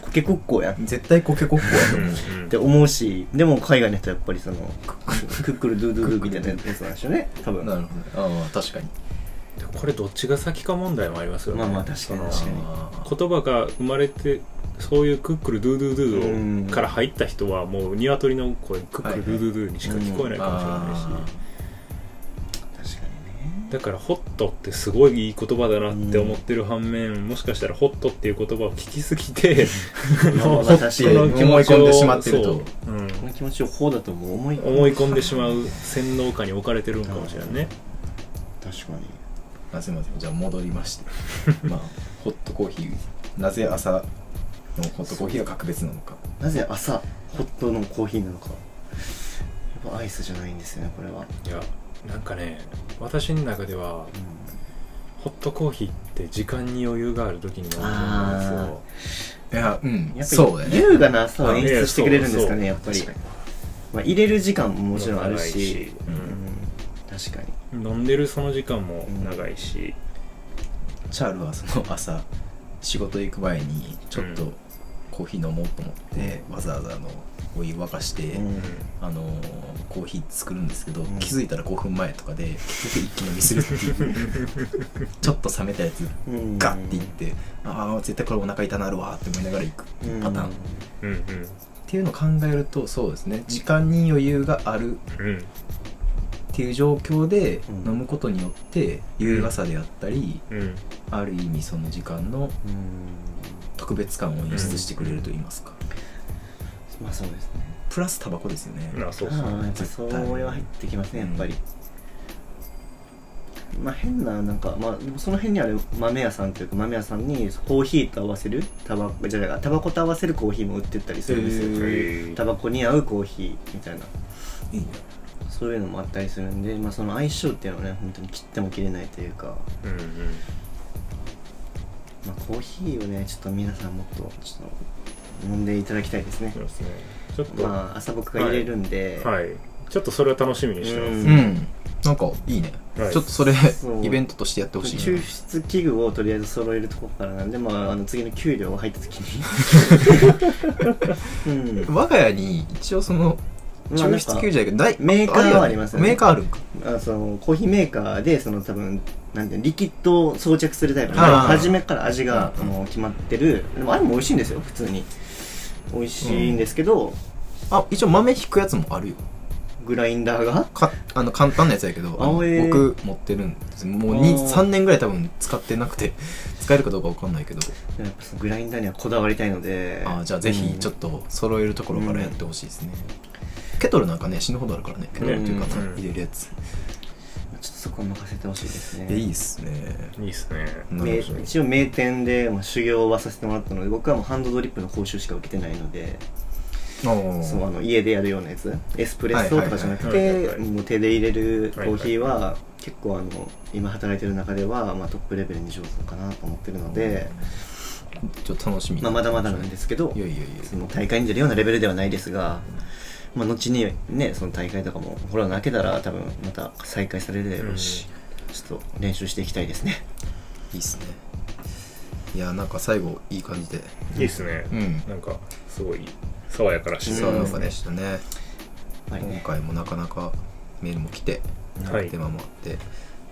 ケコッコーや。ん絶対コケコッコやとって思うしでも海外の人はやっぱりそのクックルドゥドゥドゥみたいなやつなんでしょうね。多分。なるほどああ確かに。でこれどっちが先か問題もありますよね。まあまあ確かに確かに。言葉が生まれてそういうクックルドゥドゥドうん。ゥから入った人はもう鶏の声クックルドゥドゥドゥにしか聞こえないかもしれないし、だからホットってすごいいい言葉だなって思ってる反面、もしかしたらホットっていう言葉を聞きすぎて まあまあホッ確てかに思い込んでしまってると。そう。うん。この気持ちをほうだともう思い思い込んでしまう洗脳下に置かれてるんかもしれないね。確かに。あすいません。じゃあ戻りまして。まあホットコーヒー。なぜ朝のホットコーヒーが格別なのか。なぜ朝ホットのコーヒーなのか。やっぱアイスじゃないんですよねこれは、いやなんかね私の中ではホットコーヒーって時間に余裕がある時に飲むものなんですよいやうん。やっぱりそうだよね。優雅な朝を演出してくれるんですかねやっぱり。まあ、入れる時間ももちろんあるし。長いし。うん。確かに。飲んでるその時間も長いし、チャールはその朝仕事行く前にちょっとうん。コーヒー飲もうと思って、わざわざあのお湯沸かして、うん。あのコーヒー作るんですけど、ん。気づいたら5分前とかで結局一気飲みするっていう。ちょっと冷めたやつうん。ガッていって、ああ絶対これお腹痛なるわって思いながら行くパターン、っうんうん。ていうのを考えるとそうですね。時間に余裕があるうん。っていう状況でうん。飲むことによって優雅さであったり、うん。ある意味その時間のうん。特別感を演出してくれると言いますか、まあそうですね。プラスタバコですよね、あそうそうああやっぱそれは入ってきますねやっぱり、まあ変ななんかまあでもその辺にある豆屋さんというか豆屋さんにコーヒーと合わせるタバコじゃあタバコと合わせるコーヒーも売ってったりするんですよ、タバコに合うコーヒーみたいな。いいね。そういうのもあったりするんで、まあ、その相性っていうのはね本当に切っても切れないというか、うんうん。まあ、コーヒーをねちょっと皆さんもっとちょっと飲んでいただきたいですね。そうですね。ちょっと。はまあ朝僕が入れるんで、い。ちょっとそれは楽しみにしてます。うん。うんなんかいいね、はい。ちょっとそれイベントとしてやってほしい抽な出器具をとりあえず揃えるところからなんで、まあ、あの次の給料が入った時に。うん。我が家に一応その抽出球じゃないけどメーカーはありますよね。メーカーある。んかあそのコーヒーメーカーでその多分なんてリキッドを装着するタイプあー。初めから味がうん。もう決まってる。でもあれも美味しいんですよ普通に美味しいんですけど、あ一応豆引くやつもあるよ。グラインダーが？かあの簡単なやつやけどあのあえー。僕持ってるんです。もうあにー。3年ぐらい多分使ってなくて使えるかどうかわかんないけど。やっぱそのグラインダーにはこだわりたいのであーじゃあぜひちょっとと揃えるところからやってほしいですね、ケトルなんかね死ぬほどあるからねケトルっていうか、うん。入れるやつ、そこ任せてほしいですね。いやいいっすね。いいっすね。一応名店で、まあ、修行はさせてもらったので僕はもうハンドドリップの講習しか受けてないのでそうあの家でやるようなやつエスプレッソとかじゃなくてもう手で入れるコーヒーは結構あの今働いてる中では、まあ、トップレベルに上手かなと思ってるので、ちょっと楽しみ。まあ、まだまだなんですけどいやいやいや。その大会に出るようなレベルではないですが、まあ、後にねその大会とかもコロナ明けたら多分また再開されるだろうし、ちょっと練習していきたいですね。いいっすね。いやなんか最後いい感じで。いいっすね、うん。なんかすごい爽やからしい爽やかでしたね、今はい。ね回もなかなかメールも来てはい。テーマもあって、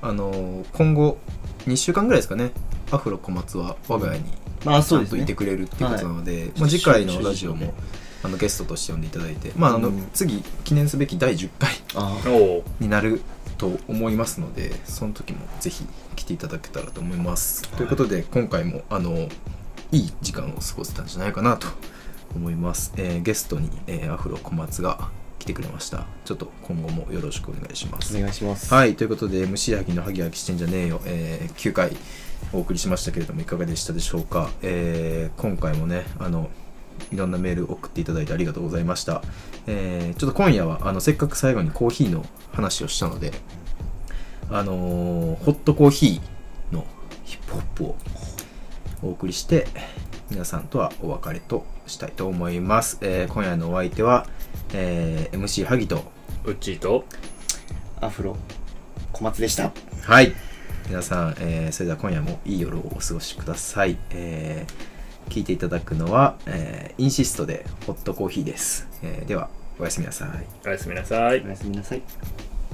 あのー今後2週間ぐらいですかね。アフロ小松は我が家にまあちゃそうんですね。といてくれるっていうことなので、はい。まあ、次回のラジオもあのゲストとして呼んでいただいて、まああのうん。次記念すべき第10回になると思いますのでその時もぜひ来ていただけたらと思います、ということで今回もあのいい時間を過ごせたんじゃないかなと思います、えーゲストに、えーアフロ小松が来てくれました。ちょっと今後もよろしくお願いします。お願いします。はいということで MC 萩のハギハギしてんじゃねえよ、えー9回お送りしましたけれどもいかがでしたでしょうか、えー今回もねあのいろんなメール送っていただいてありがとうございました、えーちょっと今夜はあのせっかく最後にコーヒーの話をしたのであのーホットコーヒーのヒップホップをお送りして皆さんとはお別れとしたいと思います、えー今夜のお相手は、えー MC 萩とうっちーとアフロ小松でした。はい。皆さん、えーそれでは今夜もいい夜をお過ごしください、えー聞いていただくのは、えーインシストでホットコーヒーです、えーではおやすみなさい。おやすみなさい。おやすみなさい